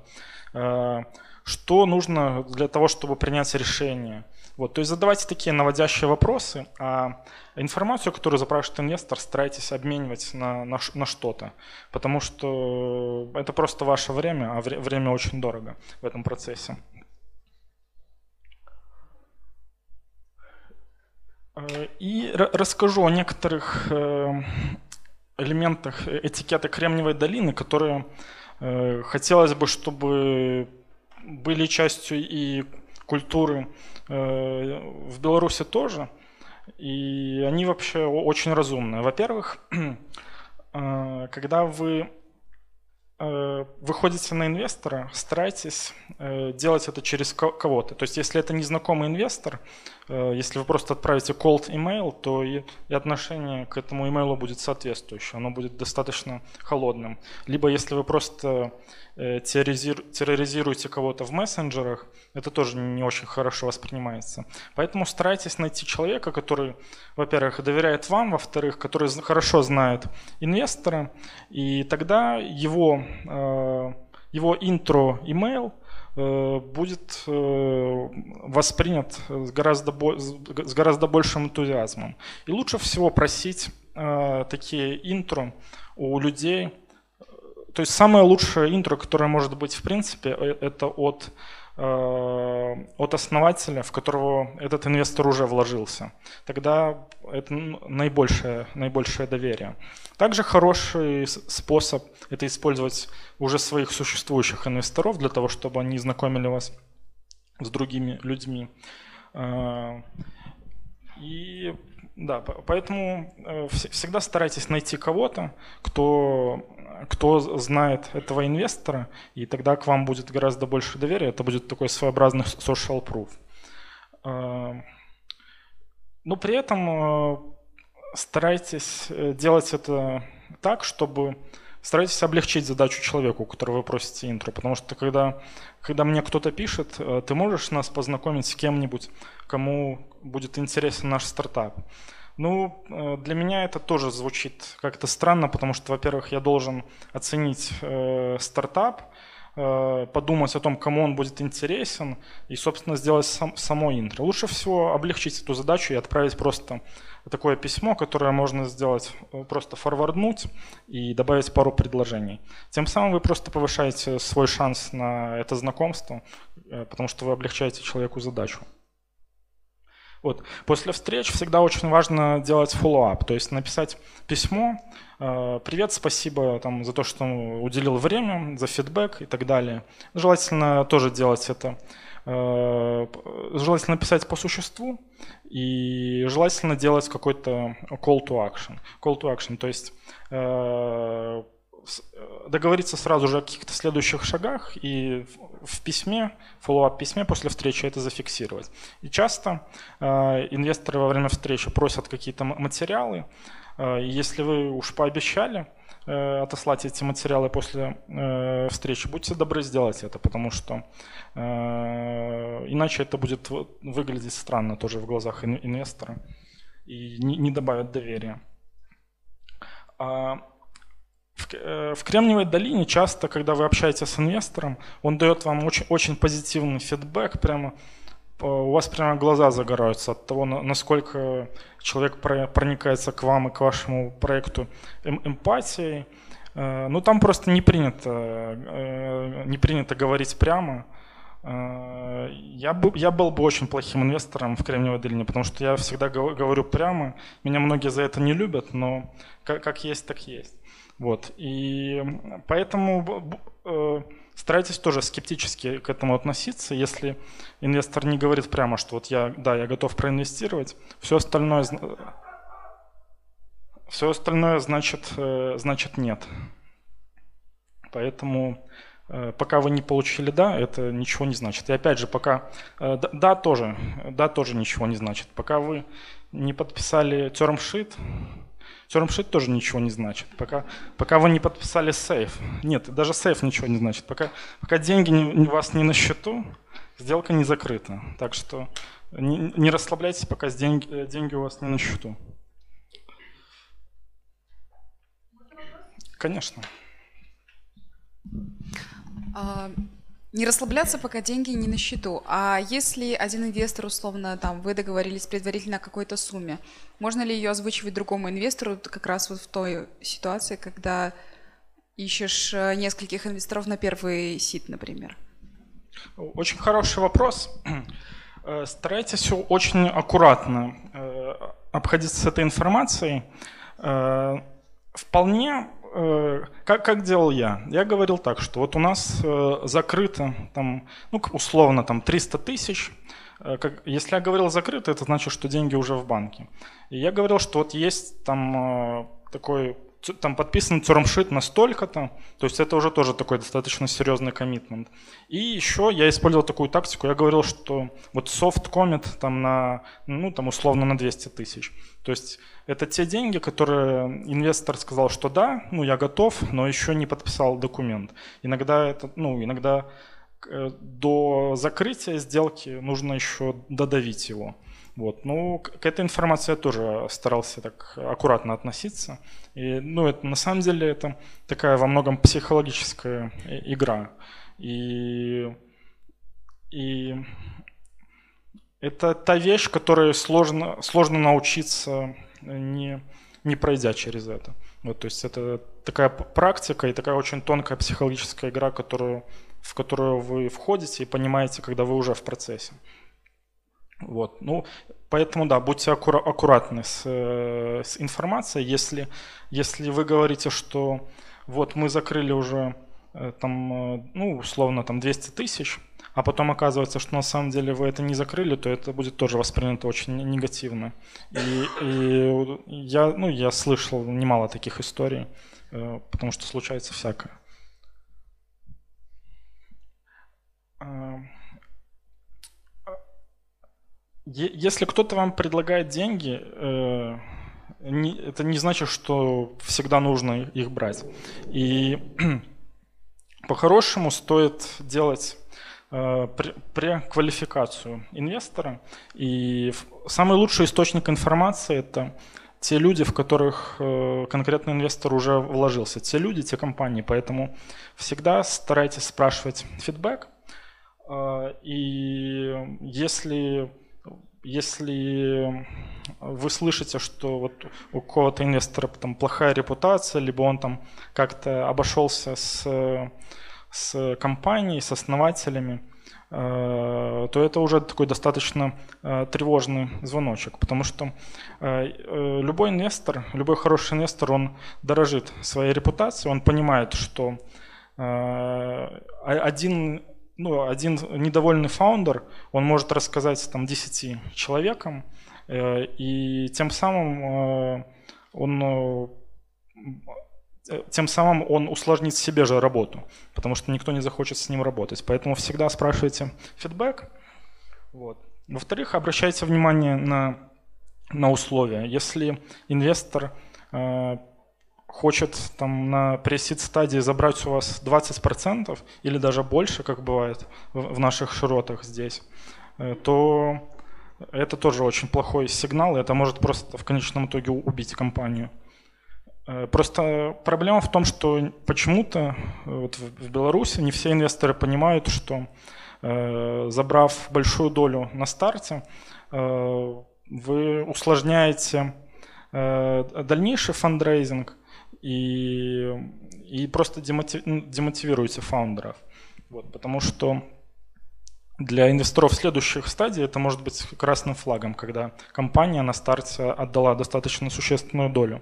э, что нужно для того, чтобы принять решение. Вот, то есть задавайте такие наводящие вопросы, а информацию, которую запрашивает инвестор, старайтесь обменивать на, на, на что-то, потому что это просто ваше время, а время очень дорого в этом процессе. И расскажу о некоторых э, элементах этикета Кремниевой долины, которые э, хотелось бы, чтобы были частью и культуры в Беларуси тоже. И они вообще очень разумные. Во-первых, когда вы выходите на инвестора, старайтесь делать это через кого-то. То есть, если это незнакомый инвестор, Э, если вы просто отправите cold email, то и, отношение к этому имейлу будет соответствующее, оно будет достаточно холодным. Либо если вы просто э, терроризируете кого-то в мессенджерах, это тоже не очень хорошо воспринимается. Поэтому старайтесь найти человека, который, во-первых, доверяет вам, во-вторых, который хорошо знает инвестора, и тогда его, э, его интро-имейл – Э, будет э, воспринят с гораздо, с гораздо большим энтузиазмом. И лучше всего просить э, такие интро у людей. То есть самое лучшее интро, которое может быть в принципе, это от от основателя, в которого этот инвестор уже вложился. Тогда это наибольшее, наибольшее доверие. Также хороший способ – это использовать уже своих существующих инвесторов для того, чтобы они знакомили вас с другими людьми. А, и да, поэтому э, всегда старайтесь найти кого-то, кто, кто знает этого инвестора, и тогда к вам будет гораздо больше доверия. Это будет такой своеобразный social proof. А, но при этом э, старайтесь э, делать это так, чтобы старайтесь облегчить задачу человеку, у которого вы просите интро, потому что когда, когда мне кто-то пишет, э, ты можешь нас познакомить с кем-нибудь, кому будет интересен наш стартап. Ну, э, для меня это тоже звучит как-то странно, потому что, во-первых, я должен оценить э, стартап, э, подумать о том, кому он будет интересен, и, собственно, сделать сам, само интро. Лучше всего облегчить эту задачу и отправить просто такое письмо, которое можно сделать, э, просто форварднуть и добавить пару предложений. Тем самым вы просто повышаете свой шанс на это знакомство, э, потому что вы облегчаете человеку задачу. Вот. После встреч всегда очень важно делать follow-up, то есть написать письмо, э, привет, спасибо там, за то, что уделил время, за фидбэк и так далее. Желательно тоже делать это э, желательно писать по существу и желательно делать какой-то call to action. Call to action, то есть э, договориться сразу же о каких-то следующих шагах и в письме, follow-up письме после встречи это зафиксировать. И часто э, инвесторы во время встречи просят какие-то материалы. Э, если вы уж пообещали э, отослать эти материалы после э, встречи, будьте добры сделать это, потому что э, иначе это будет выглядеть странно тоже в глазах инвестора и не, не добавит доверия. В, э, в Кремниевой долине часто, когда вы общаетесь с инвестором, он дает вам очень, очень позитивный фидбэк, прямо у вас прямо глаза загораются от того, насколько человек проникается к вам и к вашему проекту эм, эмпатией. Э, ну, там просто не принято, э, не принято говорить прямо. Я, бы, я был бы очень плохим инвестором в Кремниевой долине, потому что я всегда говорю прямо. Меня многие за это не любят, но как, как есть, так есть. Вот. И поэтому э, старайтесь тоже скептически к этому относиться. Если инвестор не говорит прямо, что вот я, да, я готов проинвестировать, все остальное, все остальное значит, э, значит нет. Поэтому э, пока вы не получили да, это ничего не значит. И опять же, пока да тоже, да тоже ничего не значит. Пока вы не подписали term sheet, Termsheet тоже ничего не значит. Пока, пока вы не подписали сейф. Нет, даже сейф ничего не значит. Пока, пока деньги не, у вас не на счету, сделка не закрыта. Так что не, не расслабляйтесь, пока деньги, э, деньги у вас не на счету. Конечно.
Не расслабляться, пока деньги не на счету. А если один инвестор, условно, там, вы договорились предварительно о какой-то сумме, можно ли ее озвучивать другому инвестору как раз вот в той ситуации, когда ищешь э, нескольких инвесторов на первый сит, например?
Очень хороший вопрос. Э, старайтесь очень аккуратно э, обходиться с этой информацией. Вполне как, как делал я? Я говорил так, что вот у нас э, закрыто, там, ну, условно, там 300 тысяч. Э, если я говорил закрыто, это значит, что деньги уже в банке. И я говорил, что вот есть там такой там подписан термшит на столько-то, то есть это уже тоже такой достаточно серьезный коммитмент. И еще я использовал такую тактику, я говорил, что вот soft commit там на, ну там условно на 200 тысяч. То есть это те деньги, которые инвестор сказал, что да, ну я готов, но еще не подписал документ. Иногда это, ну иногда э, до закрытия сделки нужно еще додавить его. Вот. Ну, к этой информации я тоже старался так аккуратно относиться. И, ну, это, на самом деле это такая во многом психологическая игра. И, и это та вещь, которой сложно, сложно научиться, не, не пройдя через это. Вот, то есть это такая практика и такая очень тонкая психологическая игра, которую, в которую вы входите и понимаете, когда вы уже в процессе. Вот. Ну, поэтому, да, будьте аккура- аккуратны с, э, с информацией. Если, если вы говорите, что вот мы закрыли уже э, там, э, ну, условно, там 200 тысяч, а потом оказывается, что на самом деле вы это не закрыли, то это будет тоже воспринято очень негативно. И, и я, ну, я слышал немало таких историй, потому что случается всякое. Если кто-то вам предлагает деньги, э, это не значит, что всегда нужно их брать. И по-хорошему стоит делать э, преквалификацию инвестора. И самый лучший источник информации – это те люди, в которых э, конкретный инвестор уже вложился. Те люди, те компании. Поэтому всегда старайтесь спрашивать фидбэк. И если если вы слышите, что вот у какого-то инвестора там плохая репутация, либо он там как-то обошелся с, с компанией, с основателями, э, то это уже такой достаточно э, тревожный звоночек, потому что э, любой инвестор, любой хороший инвестор, он дорожит своей репутацией, он понимает, что один ну, один недовольный фаундер, он может рассказать там 10 человекам, э, и тем самым э, он тем самым он усложнит себе же работу, потому что никто не захочет с ним работать. Поэтому всегда спрашивайте фидбэк. Вот. Во-вторых, обращайте внимание на, на условия. Если инвестор э, хочет там на пресид стадии забрать у вас 20% или даже больше, как бывает в, в наших широтах здесь, э, то это тоже очень плохой сигнал, и это может просто в конечном итоге убить компанию. Э, просто проблема в том, что почему-то э, вот в Беларуси не все инвесторы понимают, что забрав большую долю на старте, вы усложняете дальнейший фандрейзинг, и, и просто ну, демотивируете фаундеров. Вот, потому что для инвесторов следующих стадий это может быть красным флагом, когда компания на старте отдала достаточно существенную долю.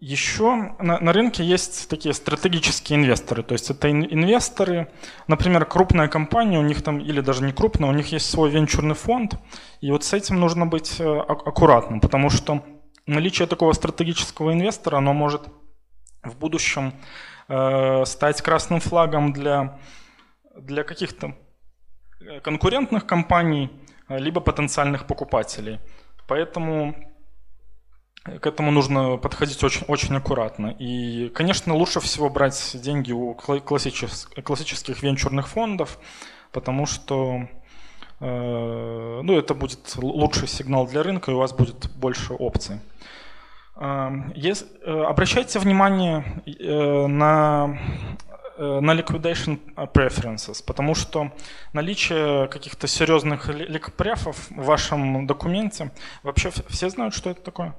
Еще на, на рынке есть такие стратегические инвесторы, то есть это инвесторы, например, крупная компания, у них там, или даже не крупная, у них есть свой венчурный фонд, и вот с этим нужно быть э, аккуратным, потому что наличие такого стратегического инвестора, оно может в будущем э, стать красным флагом для, для каких-то э, конкурентных компаний, э, либо потенциальных покупателей. Поэтому к этому нужно подходить очень, очень аккуратно. И, конечно, лучше всего брать деньги у классических, классических венчурных фондов, потому что э, ну, это будет лучший сигнал для рынка, и у вас будет больше опций. Если, э, обращайте внимание э, на, э, на liquidation preferences, потому что наличие каких-то серьезных ликпрефов в вашем документе, вообще все знают, что это такое?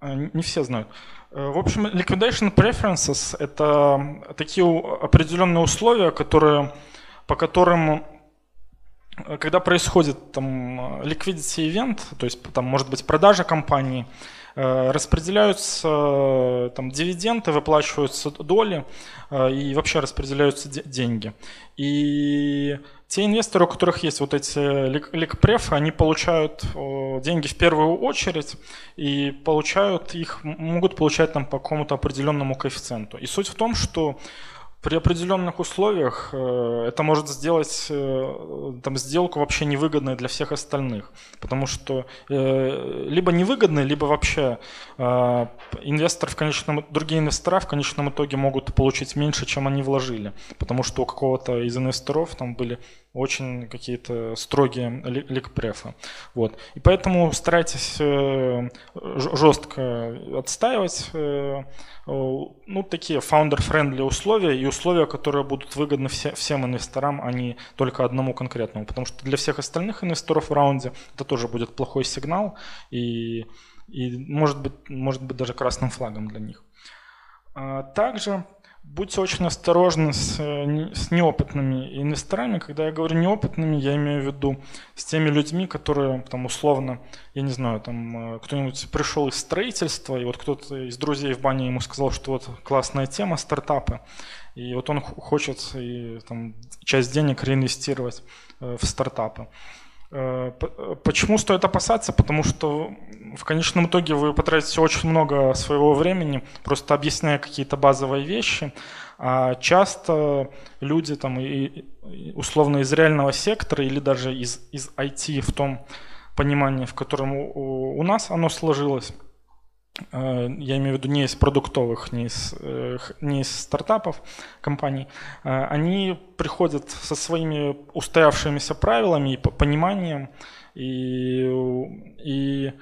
Не все знают. В общем, liquidation preferences – это такие определенные условия, которые, по которым когда происходит там liquidity event, то есть там может быть продажа компании, э, распределяются там дивиденды, выплачиваются доли э, и вообще распределяются деньги. И те инвесторы, у которых есть вот эти ликпрефы, они получают деньги в первую очередь и получают их, могут получать там по какому-то определенному коэффициенту. И суть в том, что при определенных условиях э, это может сделать э, там, сделку вообще невыгодной для всех остальных. Потому что э, либо невыгодной, либо вообще инвестор в конечном, другие инвестора в конечном итоге могут получить меньше, чем они вложили. Потому что у какого-то из инвесторов там были очень какие-то строгие ликпрефы. Вот. И поэтому старайтесь э, жестко отстаивать э, ну, такие founder-friendly условия и условия, которые будут выгодны все, всем инвесторам, а не только одному конкретному. Потому что для всех остальных инвесторов в раунде это тоже будет плохой сигнал и, и может, быть, может быть даже красным флагом для них. А также Будьте очень осторожны с, э, с неопытными инвесторами. Когда я говорю неопытными, я имею в виду с теми людьми, которые там условно, я не знаю, там э, кто-нибудь пришел из строительства, и вот кто-то из друзей в бане ему сказал, что вот классная тема, стартапы, и вот он хочет и, там, часть денег реинвестировать э, в стартапы. Э, почему стоит опасаться? Потому что в конечном итоге вы потратите очень много своего времени, просто объясняя какие-то базовые вещи. А часто люди там, условно из реального сектора или даже из, из IT в том понимании, в котором у, у нас оно сложилось, я имею в виду не из продуктовых, не из, э, не из стартапов компаний, э, они приходят со своими устоявшимися правилами и пониманием, и, и,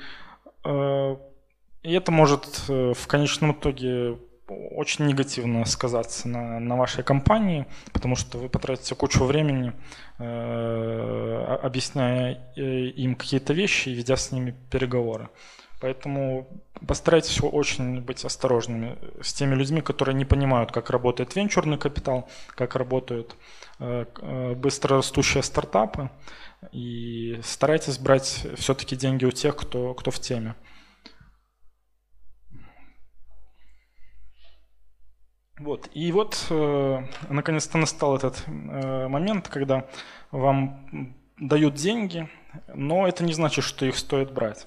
и это может в конечном итоге очень негативно сказаться на, на вашей компании, потому что вы потратите кучу времени, э, объясняя им какие-то вещи и ведя с ними переговоры. Поэтому постарайтесь очень быть осторожными с теми людьми, которые не понимают, как работает венчурный капитал, как работают э, э, быстрорастущие стартапы. И старайтесь брать все-таки деньги у тех, кто, кто в теме. Вот. И вот, э, наконец-то настал этот э, момент, когда вам дают деньги, но это не значит, что их стоит брать.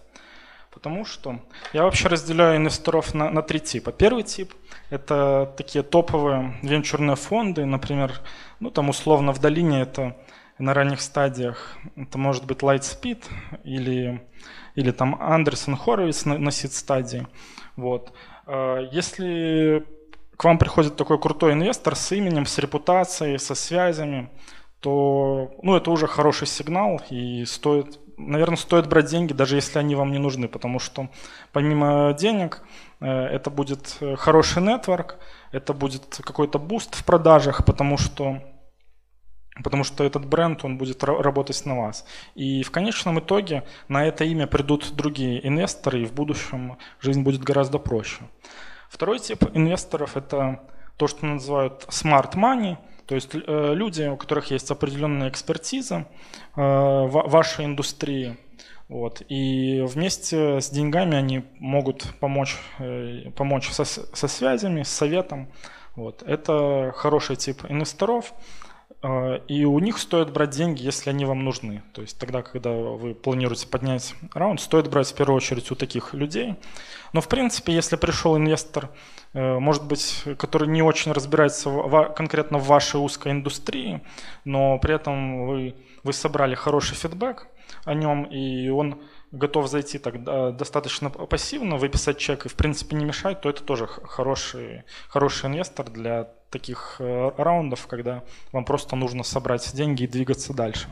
Потому что я вообще разделяю инвесторов на, на три типа. Первый тип – это такие топовые венчурные фонды, например, ну там условно в долине это на ранних стадиях, это может быть Lightspeed или, или там Андерсон Хоровиц на, на сид-стадии. Вот. А если к вам приходит такой крутой инвестор с именем, с репутацией, со связями, то ну, это уже хороший сигнал и стоит, наверное, стоит брать деньги, даже если они вам не нужны, потому что помимо денег э, это будет хороший network, это будет какой-то boost в продажах, потому что потому что этот бренд, он будет работать на вас. И в конечном итоге на это имя придут другие инвесторы, и в будущем жизнь будет гораздо проще. Второй тип инвесторов – это то, что называют smart money – то есть э, люди, у которых есть определенная экспертиза э, в вашей индустрии, вот, и вместе с деньгами они могут помочь, э, помочь со, со связями, с советом. Вот. Это хороший тип инвесторов, и у них стоит брать деньги, если они вам нужны. То есть тогда, когда вы планируете поднять раунд, стоит брать в первую очередь у таких людей. Но в принципе, если пришел инвестор Э, может быть, который не очень разбирается в, конкретно в вашей узкой индустрии, но при этом вы, вы собрали хороший фидбэк о нем, и он готов зайти так достаточно пассивно, выписать чек и в принципе не мешать, то это тоже хороший, хороший инвестор для таких э, раундов, когда вам просто нужно собрать деньги и двигаться дальше.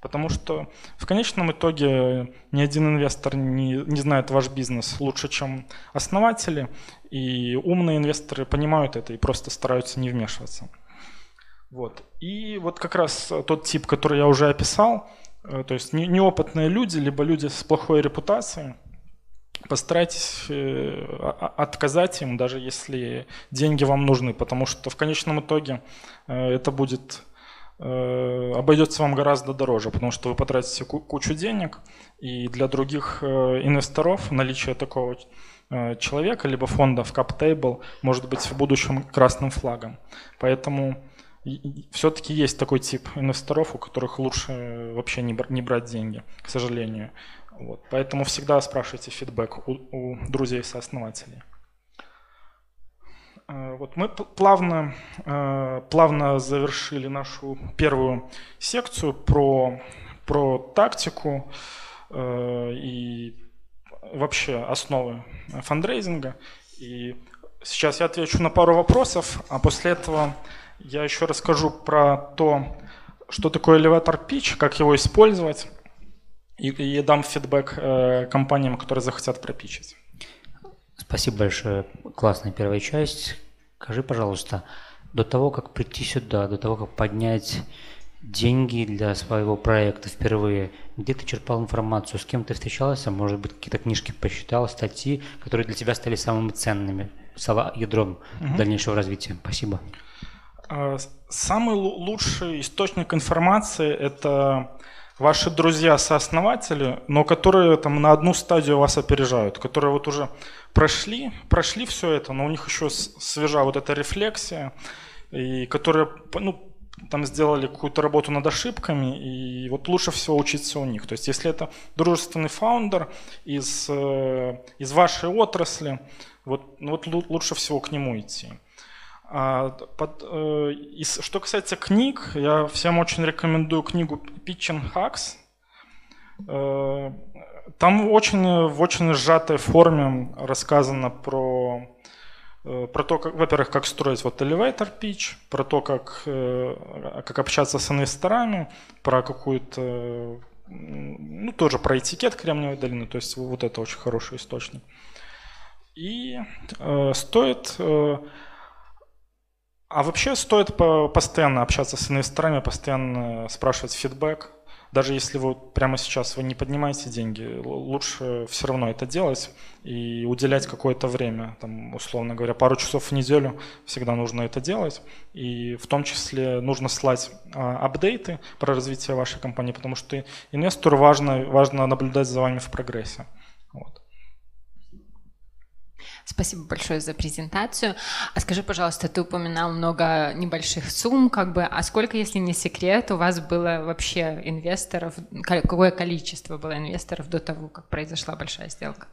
Потому что в конечном итоге ни один инвестор не, не знает ваш бизнес лучше, чем основатели, и умные инвесторы понимают это и просто стараются не вмешиваться. Вот. И вот как раз тот тип, который я уже описал, э, то есть неопытные люди, либо люди с плохой репутацией, постарайтесь э, отказать им, даже если деньги вам нужны, потому что в конечном итоге э, это будет обойдется вам гораздо дороже, потому что вы потратите кучу денег, и для других инвесторов наличие такого Э, человека, либо фонда в CapTable может быть в будущем красным флагом. Поэтому все-таки есть такой тип инвесторов, у которых лучше вообще не брать деньги, к сожалению. Вот. Поэтому всегда спрашивайте фидбэк у, у друзей сооснователей. Э, вот мы плавно, э, плавно завершили нашу первую секцию про, про тактику и вообще основы фандрейзинга. И сейчас я отвечу на пару вопросов, а после этого я еще расскажу про то, что такое elevator pitch, как его использовать, и, и дам фидбэк э, компаниям, которые захотят пропичить.
Спасибо большое. Классная первая часть. Скажи, пожалуйста, до того, как прийти сюда, до того, как поднять деньги для своего проекта впервые? Где ты черпал информацию? С кем ты встречался? Может быть, какие-то книжки посчитал, статьи, которые для тебя стали самыми ценными, ядром угу. дальнейшего развития? Спасибо.
А, самый лучший источник информации – это ваши друзья-сооснователи, но которые там на одну стадию вас опережают, которые вот уже прошли, прошли все это, но у них еще свежа вот эта рефлексия, и которые ну, там сделали какую-то работу над ошибками, и вот лучше всего учиться у них. То есть если это дружественный фаундер из, э, из вашей отрасли, вот, ну вот лучше всего к нему идти. А под, э, и что касается книг, я всем очень рекомендую книгу Pitching Hacks. Э, там очень, в очень сжатой форме рассказано про Э, про то, во-первых, как строить вот elevator pitch, про то, как, э, как общаться с инвесторами, про какую-то, ну, тоже про этикет Кремниевой долины, то есть вот это очень хороший источник. И э, стоит, э, а вообще стоит по, постоянно общаться с инвесторами, постоянно спрашивать фидбэк, даже если вы прямо сейчас вы не поднимаете деньги, лучше все равно это делать и уделять какое-то время, там, условно говоря, пару часов в неделю всегда нужно это делать. И в том числе нужно слать а, апдейты про развитие вашей компании, потому что инвестору важно, важно наблюдать за вами в прогрессе. Вот.
Спасибо большое за презентацию. А скажи, пожалуйста, ты упоминал много небольших сумм, как бы, а сколько, если не секрет, у вас было вообще инвесторов, какое количество было инвесторов до того, как произошла большая сделка?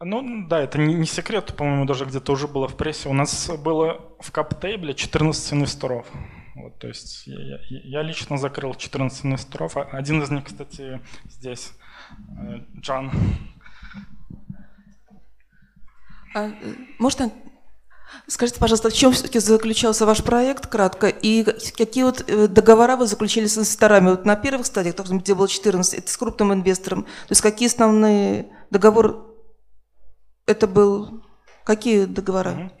Ну да, это не, не секрет, по-моему, даже где-то уже было в прессе. У нас было в каптейбле 14 инвесторов. Вот, то есть я, я лично закрыл 14 инвесторов. А один из них, кстати, здесь, э, Джан.
А, можно Скажите, пожалуйста, в чем все-таки заключался ваш проект, кратко, и какие вот э, договора вы заключили с инвесторами? Вот на первых стадиях, где было 14, это с крупным инвестором, то есть какие основные договоры это был, какие договора?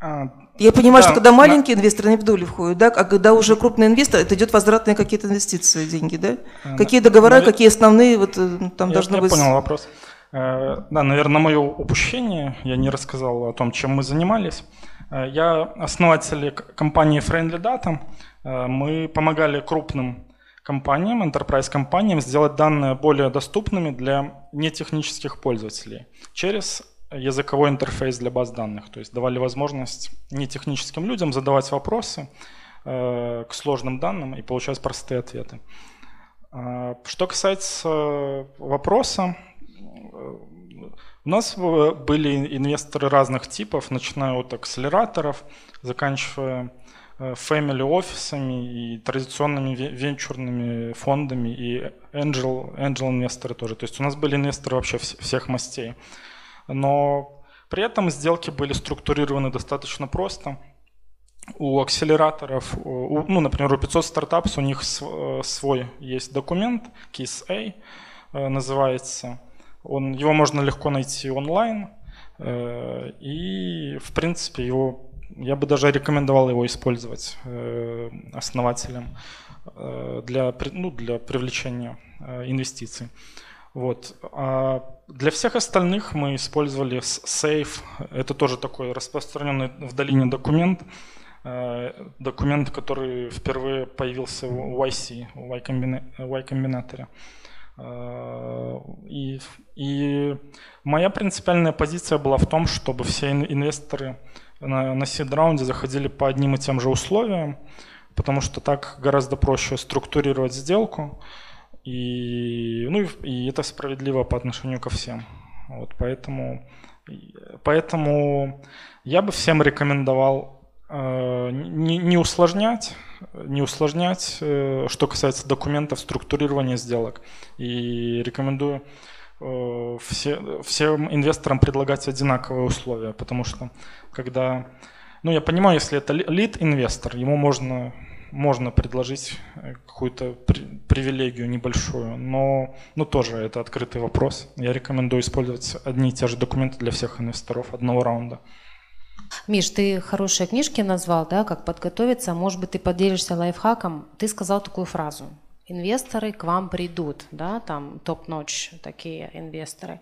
А, Я понимаю, да, что когда маленькие да. инвесторы, они в долю входят, да, а когда уже крупный инвестор, это идет возвратные какие-то инвестиции, деньги, да? да. Какие договора, да, какие основные, вот э, там
я,
должны
я
быть...
Я понял вопрос. Э, да, наверное, мое упущение, я не рассказал о том, чем мы занимались. Э, я основатель компании Friendly Data. Э, мы помогали крупным компаниям, enterprise компаниям сделать данные более доступными для нетехнических пользователей через языковой интерфейс для баз данных. То есть давали возможность нетехническим людям задавать вопросы к сложным данным и получать простые ответы. Что касается вопроса, у нас были инвесторы разных типов, начиная от акселераторов, заканчивая э, family офисами и традиционными венчурными фондами и angel, angel инвесторы тоже. То есть у нас были инвесторы вообще всех мастей. Но при этом сделки были структурированы достаточно просто. У акселераторов, у, ну, например, у 500 стартапов у них э, свой есть документ, KISS A э, называется – он, его можно легко найти онлайн, э, и, в принципе, его, я бы даже рекомендовал его использовать э, основателям э, для, ну, для привлечения инвестиций. Вот. А для всех остальных мы использовали Safe. Это тоже такой распространенный в долине документ. Документ, который впервые появился в YC, в Y-комбинаторе. И, и моя принципиальная позиция была в том, чтобы все инвесторы на, на сид-раунде заходили по одним и тем же условиям, потому что так гораздо проще структурировать сделку, и, ну, и это справедливо по отношению ко всем. Вот, поэтому, поэтому я бы всем рекомендовал Э, не, не усложнять, не усложнять, э, что касается документов, структурирования сделок. И рекомендую э, все, всем инвесторам предлагать одинаковые условия, потому что когда, ну я понимаю, если это лид-инвестор, ему можно, можно предложить какую-то привилегию небольшую, но ну, тоже это открытый вопрос. Я рекомендую использовать одни и те же документы для всех инвесторов одного раунда.
Миш, ты хорошие книжки назвал, да, как подготовиться. Может быть, ты поделишься лайфхаком. Ты сказал такую фразу. Инвесторы к вам придут, да, там топ-ночь такие инвесторы.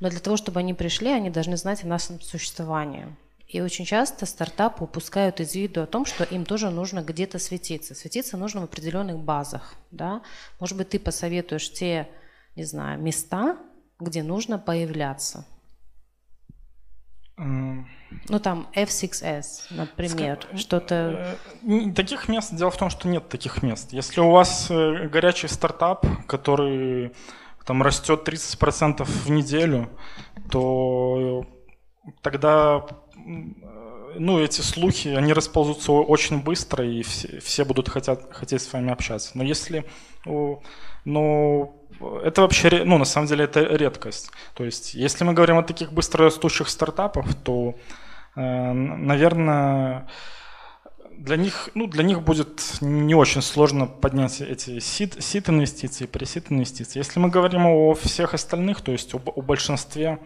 Но для того, чтобы они пришли, они должны знать о нашем существовании. И очень часто стартапы упускают из виду о том, что им тоже нужно где-то светиться. Светиться нужно в определенных базах. Да? Может быть, ты посоветуешь те, не знаю, места, где нужно появляться. Ну там F6S, например, Ска- что-то...
Э, таких мест, дело в том, что нет таких мест. Если у вас э, горячий стартап, который там растет 30% в неделю, то тогда ну, эти слухи, они расползутся очень быстро, и все, все будут хотят, хотеть с вами общаться. Но если, ну, это вообще, ну, на самом деле, это редкость. То есть, если мы говорим о таких быстрорастущих стартапах, то, э, наверное, для них, ну, для них будет не очень сложно поднять эти сид, сид инвестиции, пресид инвестиции. Если мы говорим о всех остальных, то есть о, о большинстве,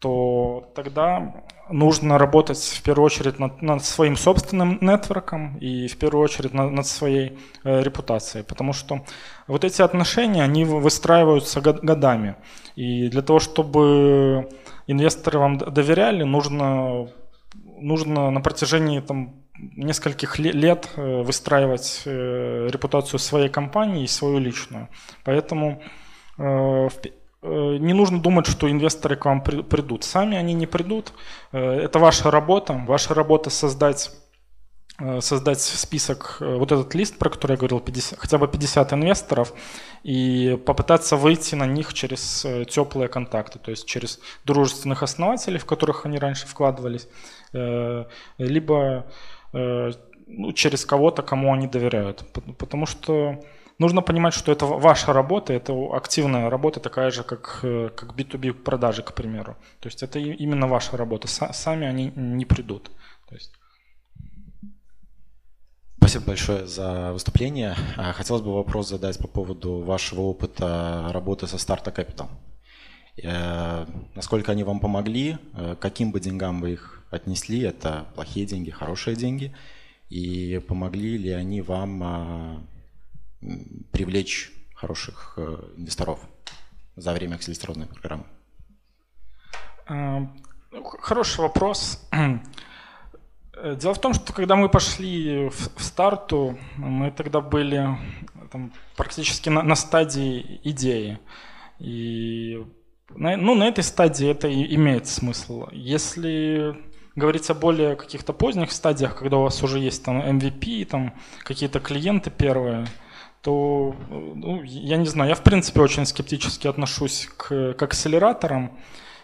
то тогда нужно работать в первую очередь над, над своим собственным нетворком и в первую очередь над, над своей э, репутацией, потому что вот эти отношения, они выстраиваются годами. И для того, чтобы инвесторы вам доверяли, нужно, нужно на протяжении там, нескольких лет э, выстраивать э, репутацию своей компании и свою личную. Поэтому э, э, не нужно думать, что инвесторы к вам придут. Сами они не придут. Это ваша работа. Ваша работа создать создать список, вот этот лист, про который я говорил, 50, хотя бы 50 инвесторов, и попытаться выйти на них через теплые контакты, то есть через дружественных основателей, в которых они раньше вкладывались, либо ну, через кого-то, кому они доверяют. Потому что нужно понимать, что это ваша работа, это активная работа, такая же, как, э, как B2B продажи, к примеру. То есть это именно ваша работа. Сами они не придут. То есть...
Спасибо большое за выступление. А, хотелось бы вопрос задать по поводу вашего опыта работы со Startup Capital. Э, насколько они вам помогли, э, каким бы деньгам вы их отнесли, это плохие деньги, хорошие деньги – и помогли ли они вам а, привлечь хороших э, инвесторов за время акселерационной программы?
А, хороший вопрос. Дело в том, что когда мы пошли в, в старту, мы тогда были там, практически на, на стадии идеи. И на, ну, на этой стадии это и имеет смысл. Если говорить о более каких-то поздних стадиях, когда у вас уже есть там MVP, там какие-то клиенты первые, то, ну, я не знаю, я в принципе очень скептически отношусь к, к акселераторам.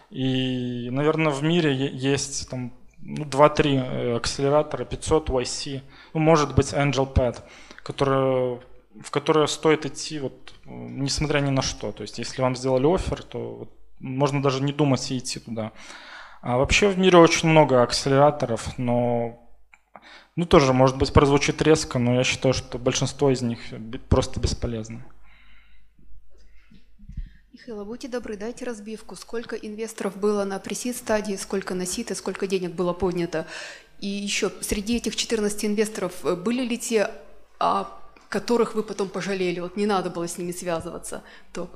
И, наверное, в мире есть там ну, 2-3 э, акселератора, 500 YC, ну, может быть AngelPad, которые, в которые стоит идти вот, несмотря ни на что. То есть если вам сделали офер, то вот, можно даже не думать и идти туда. А вообще в мире очень много акселераторов, но ну тоже, может быть, прозвучит резко, но я считаю, что большинство из них просто бесполезны.
Михаил, а будьте добры, дайте разбивку, сколько инвесторов было на пресид стадии, сколько на сит и сколько денег было поднято. И еще, среди этих 14 инвесторов э, были ли те, о которых вы потом пожалели, вот не надо было с ними связываться? То,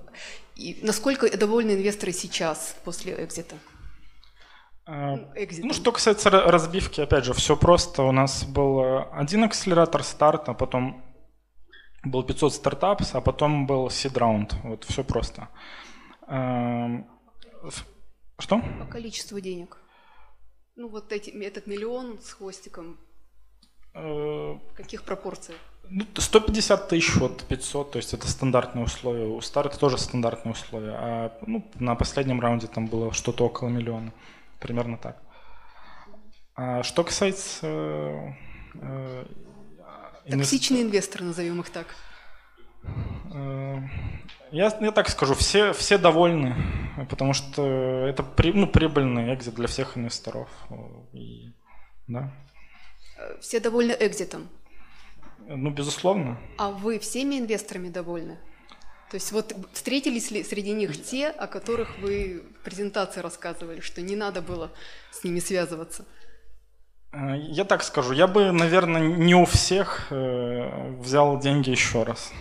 и насколько довольны инвесторы сейчас после экзита?
А, ну, что касается разбивки, опять же, все просто. У нас был э, один акселератор старт, а потом был 500 стартапс, а потом был round. Вот все просто. Что?
По количеству денег. Ну, вот эти, этот миллион с хвостиком. Э, В каких пропорциях?
Ну, 150 тысяч от 500, то есть это стандартные условия. У старта тоже стандартные условия. А ну, на последнем раунде там было что-то около миллиона. Примерно так. А что касается...
Э, Токсичные инвесторы, назовем их так.
Э, я, я так скажу, все, все довольны, потому что это при, ну, прибыльный экзит для всех инвесторов. И, да.
Все довольны экзитом?
Ну, безусловно.
А вы всеми инвесторами довольны? То есть вот встретились ли среди них те, о которых вы в презентации рассказывали, что не надо было с ними связываться?
Э, я так скажу, я бы, наверное, не у всех э, взял деньги еще раз.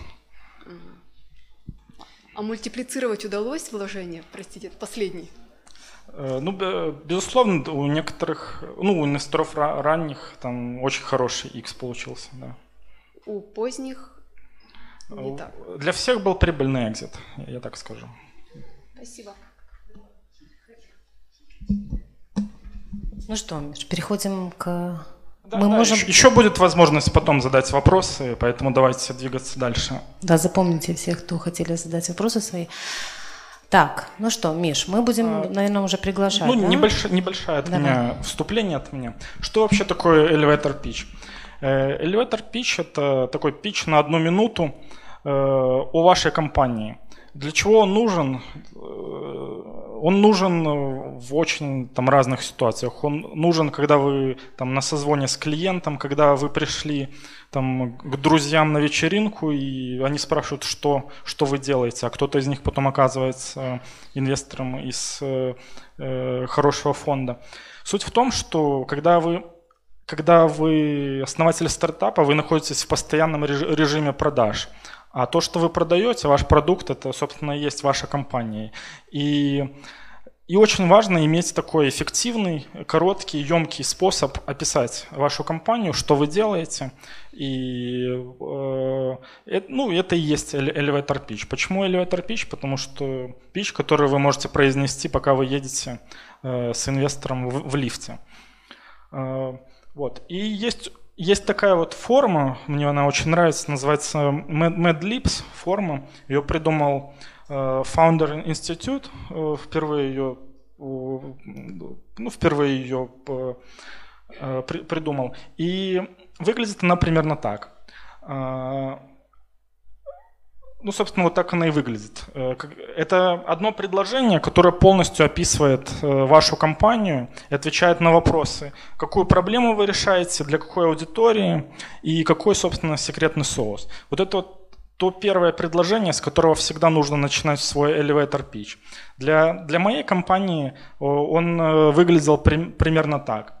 А мультиплицировать удалось вложение? Простите, последний.
Э, ну, безусловно, у некоторых, ну, у инвесторов ранних там очень хороший X получился, да.
У поздних не так.
Для всех был прибыльный экзит, я так скажу.
Спасибо.
Ну что, Миш, переходим к...
Да, Мы да, можем... еще, еще будет возможность потом задать вопросы, поэтому давайте двигаться дальше.
Да, запомните всех, кто хотели задать вопросы свои. Так, ну что, Миш, мы будем, а, наверное, уже приглашать.
Ну,
да?
небольшое, небольшое от Давай. меня вступление от меня. Что вообще такое elevator pitch? Э, elevator pitch – это такой pitch на одну минуту э, о вашей компании. Для чего он нужен? Э, он нужен в очень там, разных ситуациях. Он нужен, когда вы там, на созвоне с клиентом, когда вы пришли там, к друзьям на вечеринку, и они спрашивают, что, что вы делаете, а кто-то из них потом оказывается инвестором из э, хорошего фонда. Суть в том, что когда вы когда вы основатель стартапа, вы находитесь в постоянном режиме продаж. А то, что вы продаете, ваш продукт, это, собственно, и есть ваша компания. И и очень важно иметь такой эффективный, короткий, емкий способ описать вашу компанию, что вы делаете. И э, ну, это и есть elevator pitch. Почему elevator pitch? Потому что pitch, который вы можете произнести, пока вы едете э, с инвестором в, в лифте. Э, вот. И есть, есть такая вот форма, мне она очень нравится, называется Mad Lips форма. Ее придумал Э, Founder Institute э, впервые ее, ну, впервые ее э, придумал. И выглядит она примерно так. Ну, собственно, вот так она и выглядит. Это одно предложение, которое полностью описывает вашу компанию и отвечает на вопросы, какую проблему вы решаете, для какой аудитории и какой, собственно, секретный соус. Вот это вот то первое предложение, с которого всегда нужно начинать свой elevator pitch. Для, для моей компании он э, выглядел при, примерно так.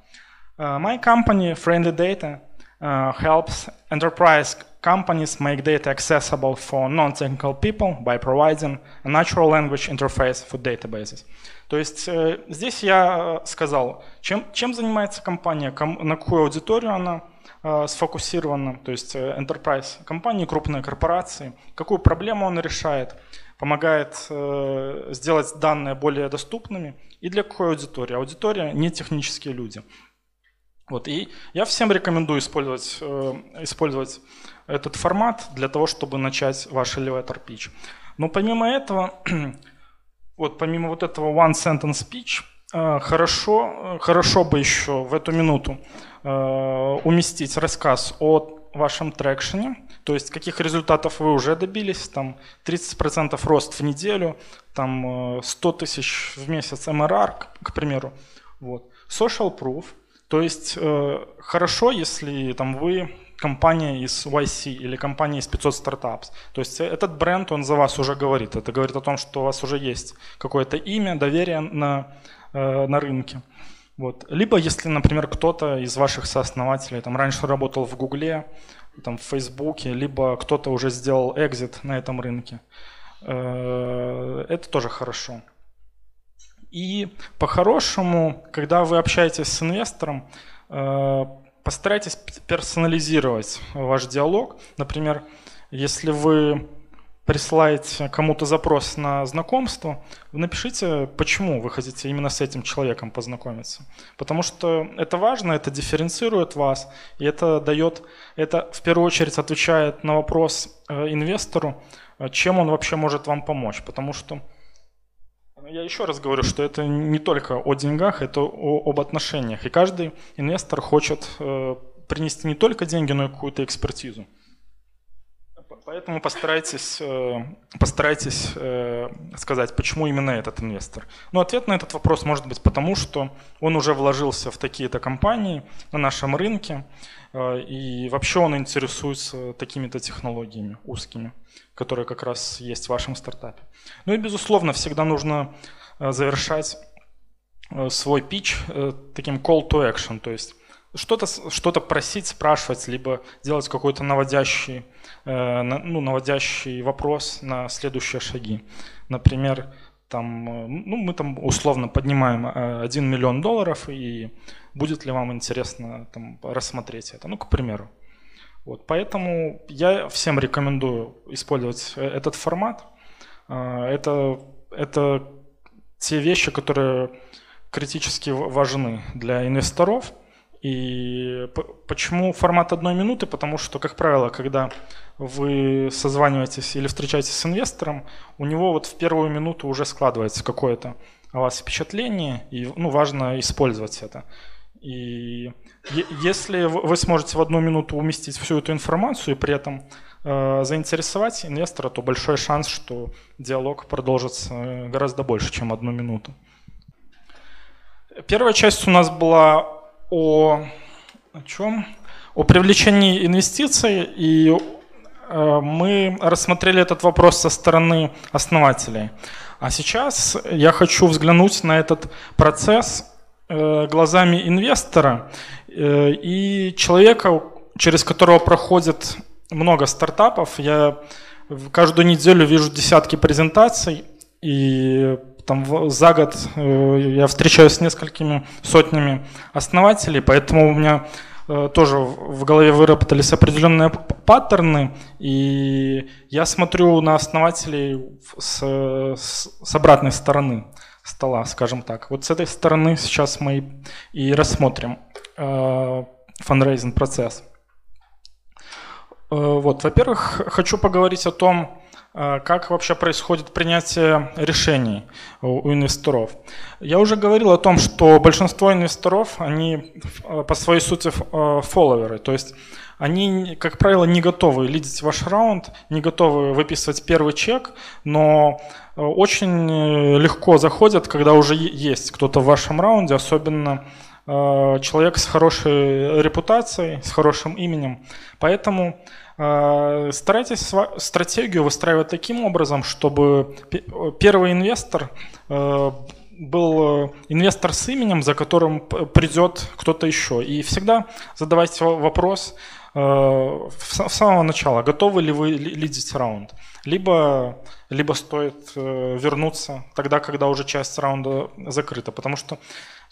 My company, Friendly Data, helps enterprise companies make data accessible for non-technical people by providing a natural language interface for databases. То есть uh, здесь я сказал, чем, чем занимается компания, ком, на какую аудиторию она Э, сфокусированно, то есть э, enterprise компании, крупные корпорации, какую проблему он решает, помогает э, сделать данные более доступными и для какой аудитории. Аудитория не технические люди. Вот, и я всем рекомендую использовать, использовать этот формат для того, чтобы начать ваш elevator pitch. Но помимо этого, вот помимо вот этого one sentence pitch, хорошо, хорошо бы еще в эту минуту Э, уместить рассказ о вашем трекшене, то есть каких результатов вы уже добились, там 30% рост в неделю, там 100 э, тысяч в месяц MRR, к примеру. Вот. Social proof, то есть э, хорошо, если там вы компания из YC или компания из 500 стартапс. То есть этот бренд, он за вас уже говорит. Это говорит о том, что у вас уже есть какое-то имя, доверие на, на рынке. Вот. Либо если, например, кто-то из ваших сооснователей там, раньше работал в Гугле, там, в Фейсбуке, либо кто-то уже сделал экзит на этом рынке. Э, это тоже хорошо. И по-хорошему, когда вы общаетесь с инвестором, э, постарайтесь персонализировать ваш диалог. Например, если вы присылаете кому-то запрос на знакомство, напишите, почему вы хотите именно с этим человеком познакомиться. Потому что это важно, это дифференцирует вас, и это дает, это в первую очередь отвечает на вопрос э, инвестору, э, чем он вообще может вам помочь. Потому что я еще раз говорю, что это не только о деньгах, это о, об отношениях. И каждый инвестор хочет э, принести не только деньги, но и какую-то экспертизу. Поэтому постарайтесь, э, постарайтесь э, сказать, почему именно этот инвестор. Ну, ответ на этот вопрос может быть потому, что он уже вложился в такие-то компании на нашем рынке, э, и вообще он интересуется такими-то технологиями узкими, которые как раз есть в вашем стартапе. Ну и, безусловно, всегда нужно завершать свой пич таким call to action, то есть что-то что просить, спрашивать, либо делать какой-то наводящий, э, ну, наводящий вопрос на следующие шаги. Например, там, э, ну, мы там условно поднимаем 1 э, миллион долларов, и будет ли вам интересно там, рассмотреть это, ну, к примеру. Вот, поэтому я всем рекомендую использовать этот формат. Это, это те вещи, которые критически важны для инвесторов – и почему формат одной минуты? Потому что, как правило, когда вы созваниваетесь или встречаетесь с инвестором, у него вот в первую минуту уже складывается какое-то о вас впечатление, и ну, важно использовать это. И если вы сможете в одну минуту уместить всю эту информацию и при этом э, заинтересовать инвестора, то большой шанс, что диалог продолжится гораздо больше, чем одну минуту. Первая часть у нас была о, о чем? О привлечении инвестиций, и э, мы рассмотрели этот вопрос со стороны основателей. А сейчас я хочу взглянуть на этот процесс э, глазами инвестора э, и человека, через которого проходит много стартапов. Я каждую неделю вижу десятки презентаций, и там за год я встречаюсь с несколькими сотнями основателей, поэтому у меня тоже в голове выработались определенные паттерны, и я смотрю на основателей с, с, обратной стороны стола, скажем так. Вот с этой стороны сейчас мы и рассмотрим э, фандрейзинг процесс. Э, вот, во-первых, хочу поговорить о том, э, как вообще происходит принятие решений у инвесторов. Я уже говорил о том, что большинство инвесторов, они э, по своей сути фолловеры, то есть они, как правило, не готовы лидить ваш раунд, не готовы выписывать первый чек, но очень легко заходят, когда уже есть кто-то в вашем раунде, особенно человек с хорошей репутацией, с хорошим именем. Поэтому э, старайтесь стратегию выстраивать таким образом, чтобы первый инвестор э, был э, инвестор с именем, за которым придет кто-то еще. И всегда задавайте вопрос с самого начала, готовы ли вы лидить раунд. Либо, либо стоит вернуться тогда, когда уже часть раунда закрыта. Потому что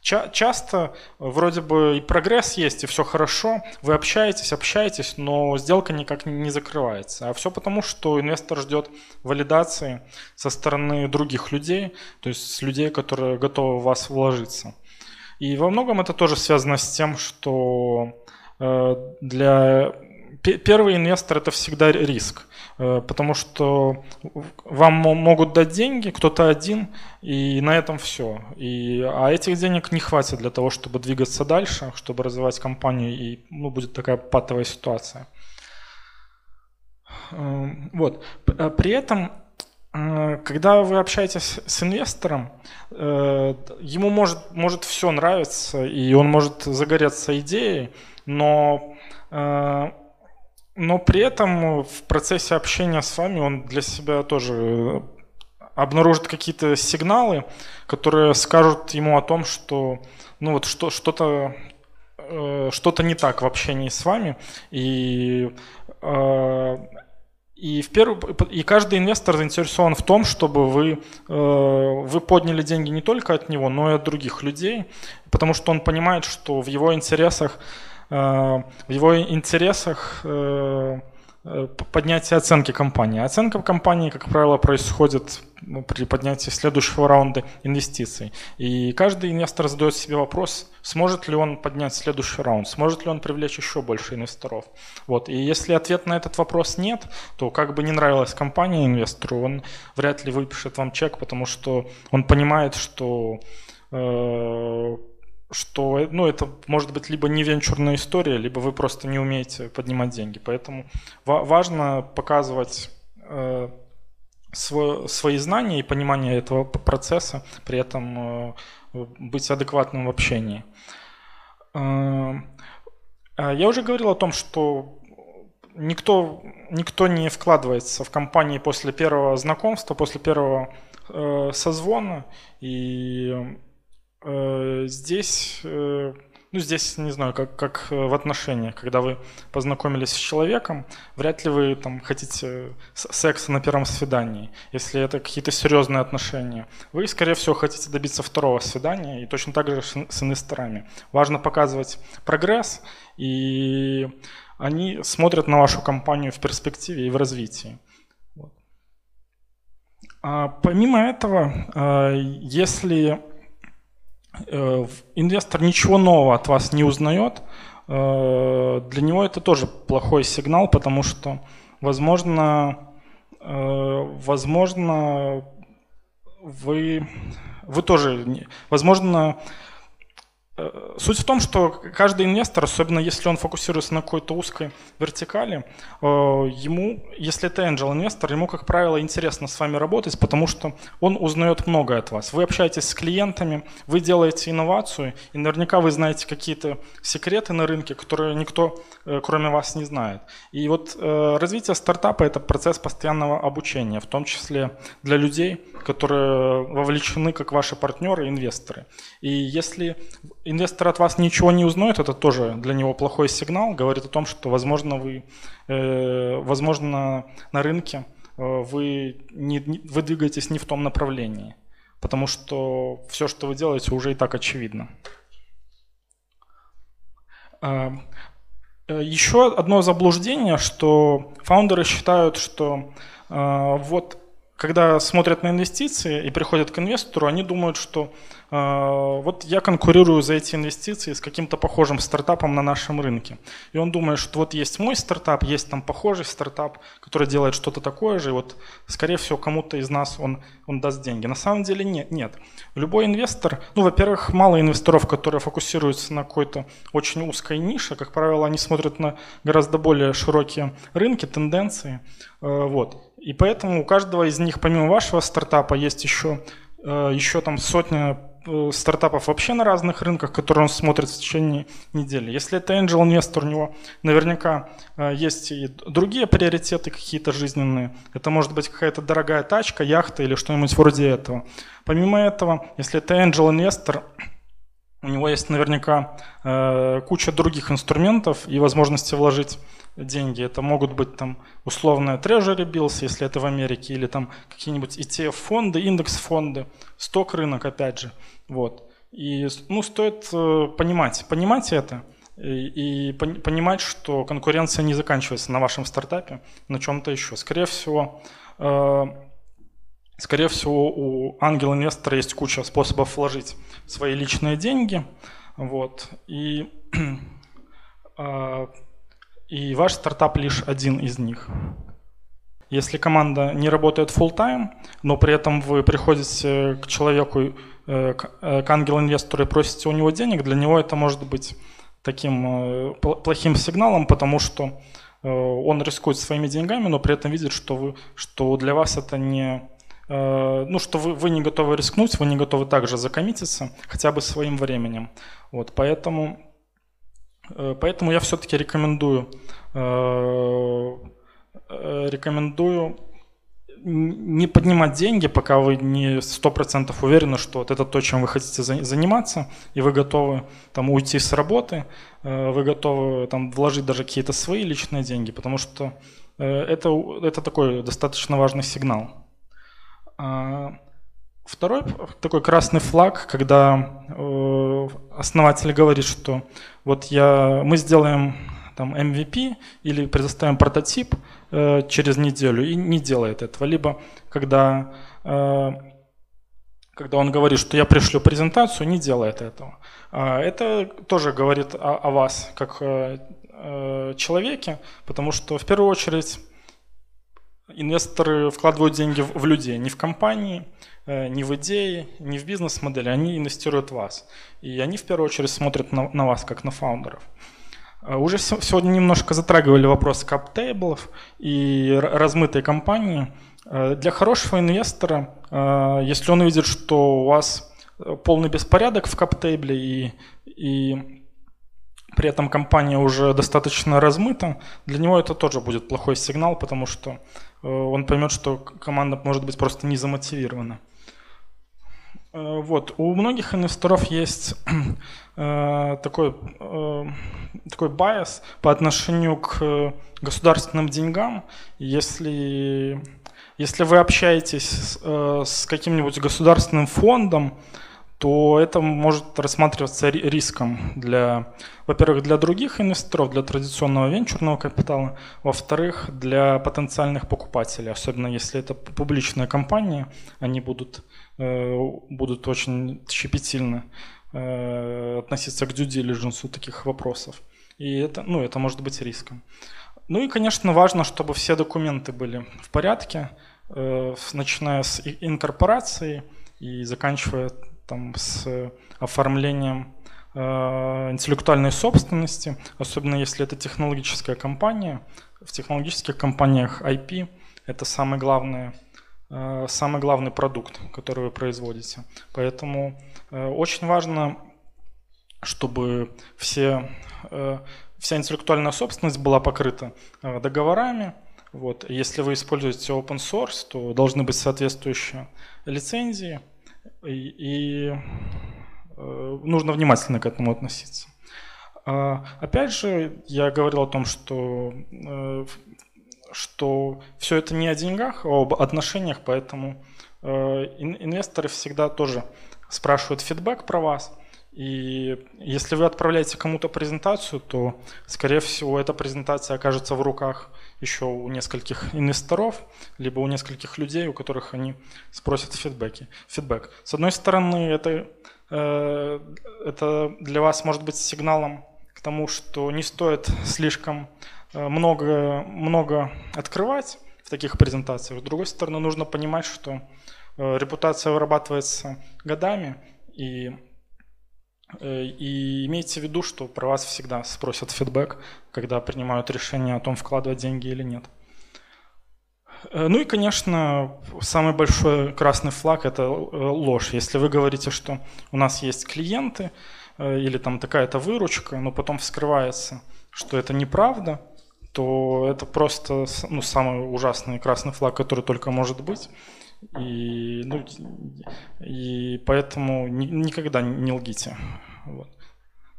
Ча- часто вроде бы и прогресс есть, и все хорошо, вы общаетесь, общаетесь, но сделка никак не закрывается. А все потому, что инвестор ждет валидации со стороны других людей, то есть людей, которые готовы в вас вложиться. И во многом это тоже связано с тем, что э, для первый инвестор это всегда риск. Э, потому что вам могут дать деньги, кто-то один, и на этом все. И, а этих денег не хватит для того, чтобы двигаться дальше, чтобы развивать компанию, и ну, будет такая патовая ситуация. Э, вот. А при этом, э, когда вы общаетесь с инвестором, ему может, может все нравиться, и он может загореться идеей, но но при этом в процессе общения с вами он для себя тоже э, обнаружит какие-то сигналы, которые скажут ему о том, что ну вот что, что-то э, что-то не так в общении с вами. И, э, и, в первую, и каждый инвестор заинтересован в том, чтобы вы, вы подняли деньги не только от него, но и от других людей, потому что он понимает, что в его интересах Э, в его интересах э, э, поднятие оценки компании. Оценка компании, как правило, происходит ну, при поднятии следующего раунда инвестиций. И каждый инвестор задает себе вопрос, сможет ли он поднять следующий раунд, сможет ли он привлечь еще больше инвесторов. Вот. И если ответ на этот вопрос нет, то как бы не нравилась компания инвестору, он вряд ли выпишет вам чек, потому что он понимает, что что ну, это может быть либо не венчурная история, либо вы просто не умеете поднимать деньги. Поэтому важно показывать э, свои знания и понимание этого процесса, при этом э, быть адекватным в общении. Э, а я уже говорил о том, что никто, никто не вкладывается в компании после первого знакомства, после первого э, созвона. И здесь, э, ну здесь, не знаю, как, как в отношениях, когда вы познакомились с человеком, вряд ли вы там хотите секса на первом свидании, если это какие-то серьезные отношения. Вы, скорее всего, хотите добиться второго свидания, и точно так же с инвесторами. Важно показывать прогресс, и они смотрят на вашу компанию в перспективе и в развитии. А помимо этого, э, если Э, инвестор ничего нового от вас не узнает, э, для него это тоже плохой сигнал, потому что, возможно, э, возможно, вы, вы тоже, возможно, Э, суть в том, что каждый инвестор, особенно если он фокусируется на какой-то узкой вертикали, э, ему, если это angel инвестор, ему, как правило, интересно с вами работать, потому что он узнает многое от вас. Вы общаетесь с клиентами, вы делаете инновацию, и наверняка вы знаете какие-то секреты на рынке, которые никто, э, кроме вас, не знает. И вот развитие стартапа – это процесс постоянного обучения, в том числе для людей, которые вовлечены как ваши партнеры, инвесторы. И если инвестор от вас ничего не узнает, это тоже для него плохой сигнал, говорит о том, что, возможно, вы, э, возможно, на рынке э, вы, не, вы двигаетесь не в том направлении. потому что все, что вы делаете, уже и так очевидно. Э, еще одно заблуждение, что фаундеры считают, что вот когда смотрят на инвестиции и приходят к инвестору, они думают, что а, вот я конкурирую за эти инвестиции с каким-то похожим стартапом на нашем рынке. И он думает, что вот есть мой стартап, есть там похожий стартап, который делает что-то такое же, и вот, скорее всего, кому-то из нас он, он даст деньги. На самом деле нет, нет. Любой инвестор, ну, во-первых, мало инвесторов, которые фокусируются на какой-то очень узкой нише. Как правило, они смотрят на гораздо более широкие рынки, тенденции. Э, вот. И поэтому у каждого из них, помимо вашего стартапа, есть еще, э, еще там сотня Э, стартапов вообще на разных рынках, которые он смотрит в течение недели. Если это angel инвестор, у него наверняка э, есть и другие приоритеты какие-то жизненные. Это может быть какая-то дорогая тачка, яхта или что-нибудь вроде этого. Помимо этого, если это angel инвестор, у него есть наверняка э, куча других инструментов и возможности вложить деньги. Это могут быть там условные treasury bills, если это в Америке, или там какие-нибудь ETF-фонды, индекс-фонды, сток-рынок, опять же. Вот. И ну, стоит э, понимать, понимать это и, и понимать, что конкуренция не заканчивается на вашем стартапе, на чем-то еще. Скорее всего, э, скорее всего, у ангел-инвестора есть куча способов вложить свои личные деньги. Вот. И э, и ваш стартап лишь один из них. Если команда не работает full time, но при этом вы приходите к человеку, э, к э, ангел-инвестору и просите у него денег, для него это может быть таким э, плохим сигналом, потому что он рискует своими деньгами, но при этом видит, что, вы, что для вас это не... Ну, что вы, вы не готовы рискнуть, вы не готовы также закоммититься хотя бы своим временем. Вот, поэтому Э, поэтому я все-таки рекомендую, э, э, рекомендую не поднимать деньги, пока вы не сто процентов уверены, что вот это то, чем вы хотите заниматься, и вы готовы там уйти с работы, вы готовы там вложить даже какие-то свои личные деньги, потому что это, это такой достаточно важный сигнал. А, Второй такой красный флаг, когда э, основатель говорит, что вот я, мы сделаем там MVP или предоставим прототип э, через неделю и не делает этого. Либо когда, э, когда он говорит, что я пришлю презентацию, не делает этого. А это тоже говорит о, о вас как э, человеке, потому что в первую очередь инвесторы вкладывают деньги в, людей, не в компании, Э, не в идеи, не в бизнес-модели, они инвестируют в вас. И они в первую очередь смотрят на, на вас, как на фаундеров. Э, уже сегодня немножко затрагивали вопрос каптейблов и размытой компании. Э, для хорошего инвестора, если он увидит, что у вас полный беспорядок в каптейбле и, и при этом компания уже достаточно размыта, для него это тоже будет плохой сигнал, потому что он поймет, что команда может быть просто не замотивирована. Э, вот. У многих инвесторов есть э, такой, э, такой байс по отношению к государственным деньгам. Если, если вы общаетесь с, с каким-нибудь государственным фондом, то это может рассматриваться риском для, во-первых, для других инвесторов, для традиционного венчурного капитала, во-вторых, для потенциальных покупателей, особенно если это публичная компания, они будут Э, будут очень щепетильно э, относиться к due diligence таких вопросов. И это, ну, это может быть риском. Ну и, конечно, важно, чтобы все документы были в порядке, э, начиная с инкорпорации и заканчивая там, с оформлением интеллектуальной собственности, особенно если это технологическая компания. В технологических компаниях IP – это самое главное – Э, самый главный продукт, который вы производите. Поэтому э, очень важно, чтобы все, э, вся интеллектуальная собственность была покрыта договорами. Вот. Если вы используете open source, то должны быть соответствующие лицензии, и, и нужно внимательно к этому относиться. А, опять же, я говорил о том, что что все это не о деньгах, а об отношениях, поэтому инвесторы всегда тоже спрашивают фидбэк про вас. И если вы отправляете кому-то презентацию, то, скорее всего, эта презентация окажется в руках еще у нескольких инвесторов, либо у нескольких людей, у которых они спросят фидбэки. фидбэк. С одной стороны, это, э, это для вас может быть сигналом к тому, что не стоит слишком э, много, много открывать в таких презентациях. С другой стороны, нужно понимать, что э, репутация вырабатывается годами, и и имейте в виду, что про вас всегда спросят фидбэк, когда принимают решение о том, вкладывать деньги или нет. Э, ну и, конечно, самый большой красный флаг – это э, ложь. Если вы говорите, что у нас есть клиенты или там такая-то выручка, но потом вскрывается, что это неправда, то это просто ну, самый ужасный красный флаг, который только может быть. И, ну, и поэтому ни, никогда не лгите. Вот.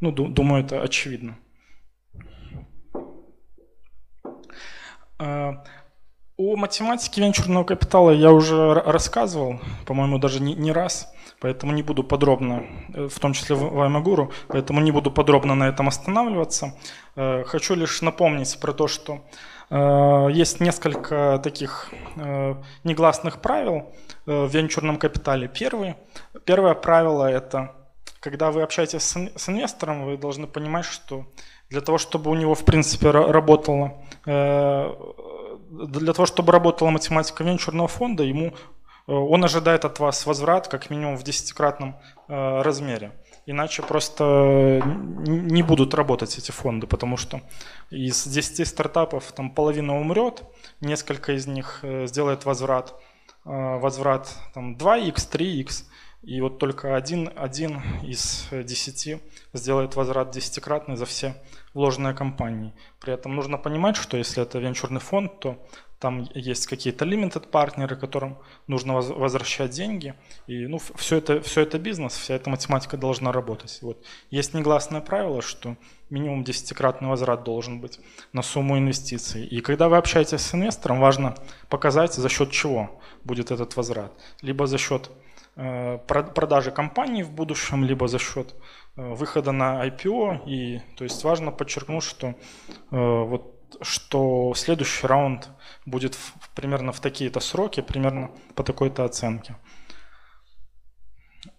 Ну, думаю, это очевидно. А, о математике венчурного капитала я уже рассказывал, по-моему, даже не, не раз, поэтому не буду подробно, э, в том числе в Аймагуру, поэтому не буду подробно на этом останавливаться. Э, хочу лишь напомнить про то, что есть несколько таких э, негласных правил э, в венчурном капитале. Первый, первое правило – это когда вы общаетесь с инвестором, вы должны понимать, что для того, чтобы у него, в принципе, работала, для того, чтобы работала математика венчурного фонда, ему он ожидает от вас возврат как минимум в десятикратном размере. Иначе просто не будут работать эти фонды, потому что из 10 стартапов там половина умрет, несколько из них э, сделает возврат, э, возврат там 2x, 3x, и вот только один, один из 10 сделает возврат десятикратный за все вложенные компании. При этом нужно понимать, что если это венчурный фонд, то там есть какие-то limited партнеры, которым нужно возвращать деньги. И ну, все, это, все это бизнес, вся эта математика должна работать. Вот. Есть негласное правило, что минимум десятикратный возврат должен быть на сумму инвестиций. И когда вы общаетесь с инвестором, важно показать, за счет чего будет этот возврат. Либо за счет э, продажи компании в будущем, либо за счет э, выхода на IPO. И, то есть важно подчеркнуть, что, э, вот, что следующий раунд будет в, примерно в такие-то сроки, примерно по такой-то оценке.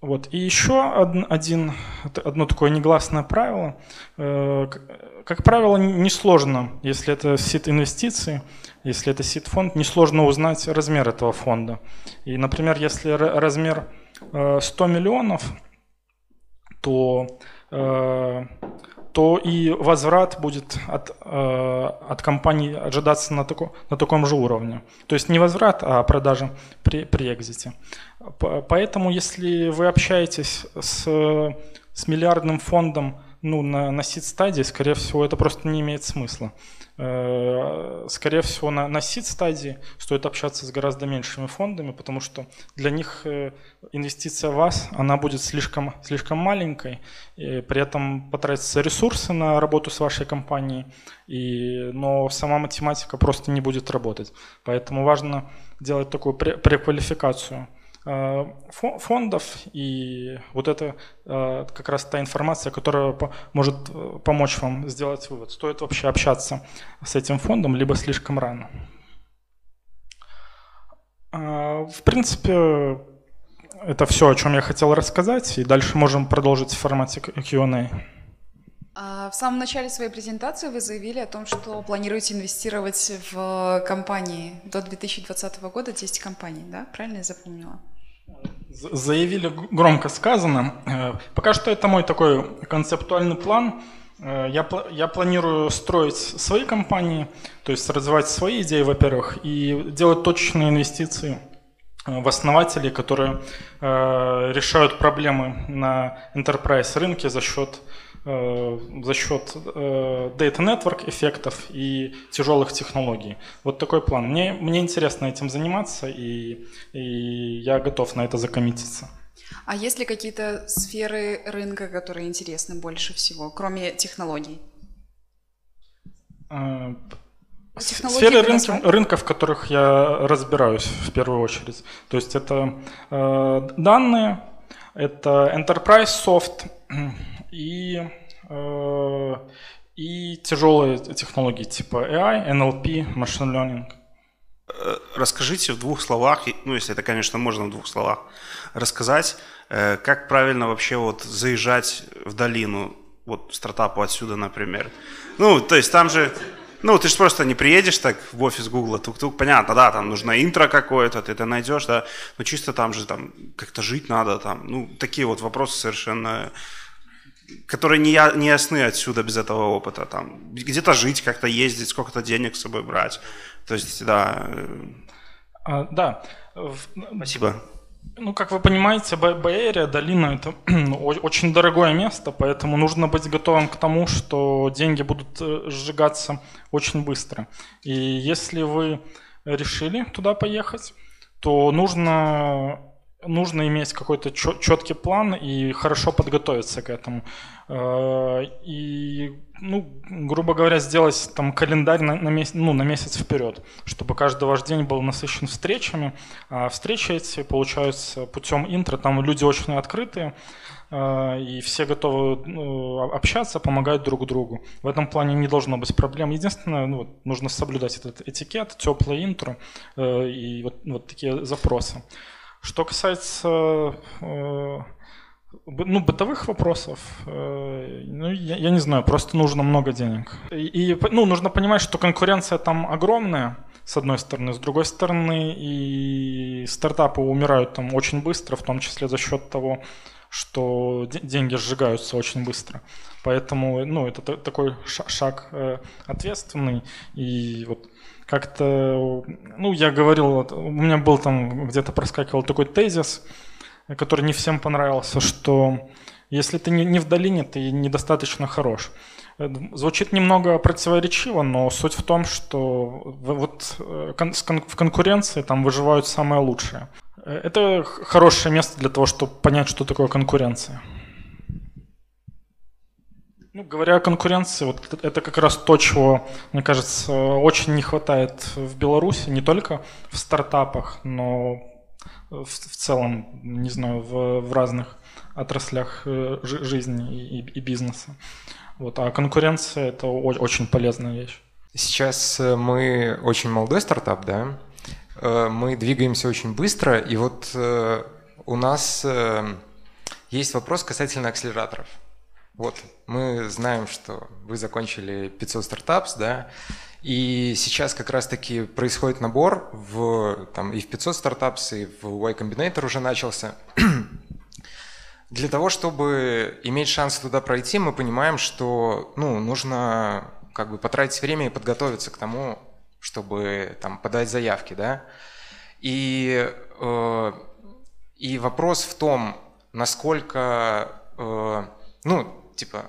Вот. И еще один, одно такое негласное правило. Э, как правило, несложно, если это сит инвестиции, если это сит фонд, несложно узнать размер этого фонда. И, например, если размер 100 э, миллионов, то э, то и возврат будет от, э, от компании ожидаться на, тако, на таком же уровне. То есть не возврат, а продажа при, при экзите. Поэтому если вы общаетесь с, с миллиардным фондом ну, на, на сид-стадии, скорее всего, это просто не имеет смысла. Э, скорее всего, на, на сид-стадии стоит общаться с гораздо меньшими фондами, потому что для них э, инвестиция в вас, она будет слишком, слишком маленькой, и при этом потратятся ресурсы на работу с вашей компанией, и, но сама математика просто не будет работать. Поэтому важно делать такую преквалификацию Э, фондов, и вот это э, как раз та информация, которая может э, помочь вам сделать вывод, стоит вообще общаться с этим фондом, либо слишком рано. В принципе, это все, о чем я хотел рассказать, и дальше можем продолжить в формате Q&A.
А, в самом начале своей презентации вы заявили о том, что планируете инвестировать в компании до 2020 года 10 компаний, да? Правильно я запомнила?
Заявили громко сказано. Э, пока что это мой такой концептуальный план. Э, я, я планирую строить свои компании, то есть развивать свои идеи, во-первых, и делать точечные инвестиции э, в основателей, которые решают проблемы на enterprise рынке за счет за счет э, data network эффектов и тяжелых технологий. Вот такой план. Мне, мне интересно этим заниматься, и, и я готов на это закоммититься.
А есть ли какие-то сферы рынка, которые интересны больше всего, кроме технологий?
Э, Сферы рынки, рынка, в которых я разбираюсь в первую очередь. То есть это э, данные, это enterprise soft и, э, и тяжелые технологии типа AI, NLP, machine learning.
Э, расскажите в двух словах, ну если это, конечно, можно в двух словах рассказать, э, как правильно вообще вот заезжать в долину, вот стартапу отсюда, например. Ну, то есть там же ну, ты же просто не приедешь так в офис Гугла, тук-тук, понятно, да, там нужно интро какое-то, ты это найдешь, да, но чисто там же там как-то жить надо, там, ну, такие вот вопросы совершенно, которые не, я, не ясны отсюда без этого опыта, там, где-то жить, как-то ездить, сколько-то денег с собой брать, то есть, да.
А, да.
Спасибо.
Ну, как вы понимаете, Бэйрия, долина – это ну, очень дорогое место, поэтому нужно быть готовым к тому, что деньги будут э, сжигаться очень быстро. И если вы решили туда поехать, то нужно нужно иметь какой-то четкий план и хорошо подготовиться к этому. Э, и, ну, грубо говоря, сделать там календарь на, на, месяц, ну, на месяц вперед, чтобы каждый ваш день был насыщен встречами. А встречи эти получаются путем интро, там люди очень открытые, э, и все готовы ну, общаться, помогать друг другу. В этом плане не должно быть проблем. Единственное, ну, нужно соблюдать этот этикет, теплое интро э, и вот, вот такие запросы. Что касается э, ну, бытовых вопросов, э, ну, я, я не знаю, просто нужно много денег. И, и ну, нужно понимать, что конкуренция там огромная, с одной стороны. С другой стороны, и стартапы умирают там очень быстро, в том числе за счет того, что деньги сжигаются очень быстро. Поэтому, ну, это такой шаг э, ответственный. И вот как-то, ну, я говорил, у меня был там, где-то проскакивал такой тезис, который не всем понравился, что если ты не в долине, ты недостаточно хорош. Звучит немного противоречиво, но суть в том, что вот э, в конкуренции там выживают самые лучшие. Это хорошее место для того, чтобы понять, что такое конкуренция. Ну, говоря о конкуренции, вот это как раз то, чего, мне кажется, очень не хватает в Беларуси, не только в стартапах, но в, в целом, не знаю, в, в разных отраслях э, жизни и, и бизнеса. Вот, а конкуренция – это очень полезная вещь.
Сейчас э, мы очень молодой стартап, да? Э, мы двигаемся очень быстро, и вот у нас есть вопрос касательно акселераторов. Вот, мы знаем, что вы закончили 500 стартапс, да, и сейчас как раз-таки происходит набор в, там, и в 500 стартапс, и в Y Combinator уже начался. Для того, чтобы иметь шанс туда пройти, мы понимаем, что ну, нужно как бы потратить время и подготовиться к тому, чтобы там, подать заявки. Да? И, э, и вопрос в том, насколько э, ну, типа,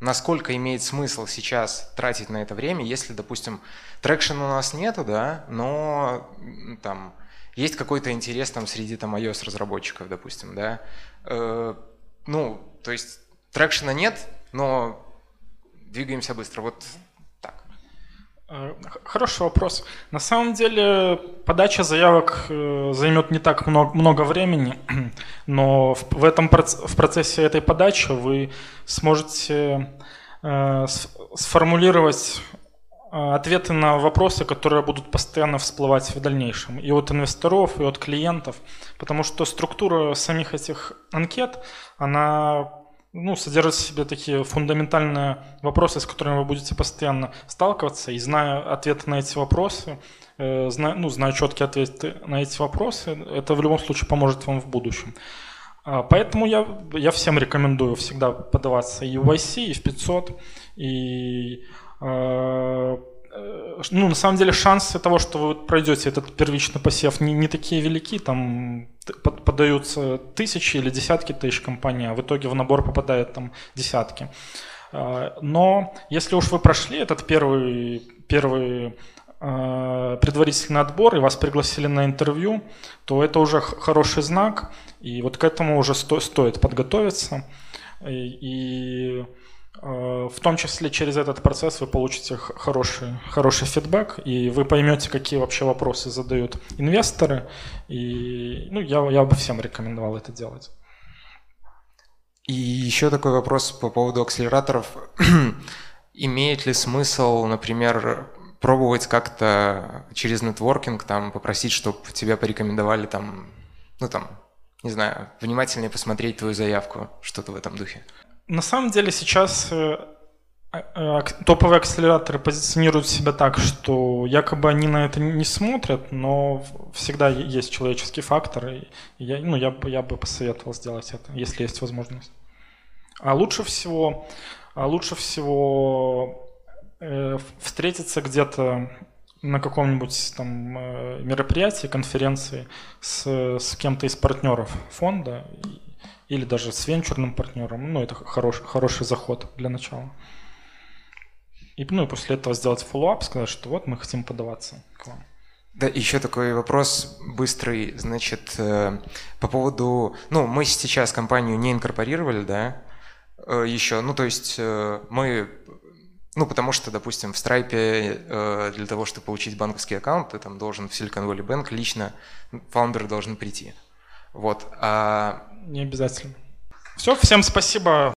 насколько имеет смысл сейчас тратить на это время, если, допустим, traction у нас нету, да, но там есть какой-то интерес там среди там iOS разработчиков, допустим, да, э, ну, то есть трекшена нет, но двигаемся быстро. Вот
хороший вопрос. На самом деле подача заявок э, займет не так много, много времени, но в, в, этом, в процессе этой подачи вы сможете э, сформулировать ответы на вопросы, которые будут постоянно всплывать в дальнейшем и от инвесторов, и от клиентов, потому что структура самих этих анкет, она ну, содержит в себе такие фундаментальные вопросы, с которыми вы будете постоянно сталкиваться, и зная ответы на эти вопросы, э, зная, ну, зная четкие ответы на эти вопросы, это в любом случае поможет вам в будущем. А, поэтому я, я всем рекомендую всегда подаваться и в IC, и в 500, и э, ну, на самом деле шансы того, что вы пройдете этот первичный посев, не, не такие велики. Там подаются тысячи или десятки тысяч компаний, а в итоге в набор попадает там десятки. Э, но если уж вы прошли этот первый, первый э, предварительный отбор и вас пригласили на интервью, то это уже хороший знак, и вот к этому уже сто, стоит подготовиться. И, и Э, в том числе через этот процесс вы получите хороший, хороший фидбэк, и вы поймете, какие вообще вопросы задают инвесторы. И ну, я, я бы всем рекомендовал это делать.
И еще такой вопрос по поводу акселераторов. Имеет ли смысл, например, пробовать как-то через нетворкинг, там, попросить, чтобы тебя порекомендовали, там, ну, там, не знаю, внимательнее посмотреть твою заявку, что-то в этом духе?
На самом деле сейчас э, э, топовые акселераторы позиционируют себя так, что якобы они на это не смотрят, но всегда есть человеческий фактор, и я, ну, я, я бы посоветовал сделать это, если есть возможность. А лучше всего, а лучше всего э, встретиться где-то на каком-нибудь там э, мероприятии, конференции с, с кем-то из партнеров фонда или даже с венчурным партнером. Ну, это хорош, хороший заход для начала. И, ну, и после этого сделать follow-up, сказать, что вот мы хотим подаваться к вам.
Да, еще такой вопрос быстрый, значит, э, по поводу, ну, мы сейчас компанию не инкорпорировали, да, э, еще, ну, то есть э, мы, ну, потому что, допустим, в Stripe для того, чтобы получить банковский аккаунт, ты там должен в Silicon Valley Bank лично, фаундеры должны прийти. Вот, а
не обязательно. Все, всем спасибо.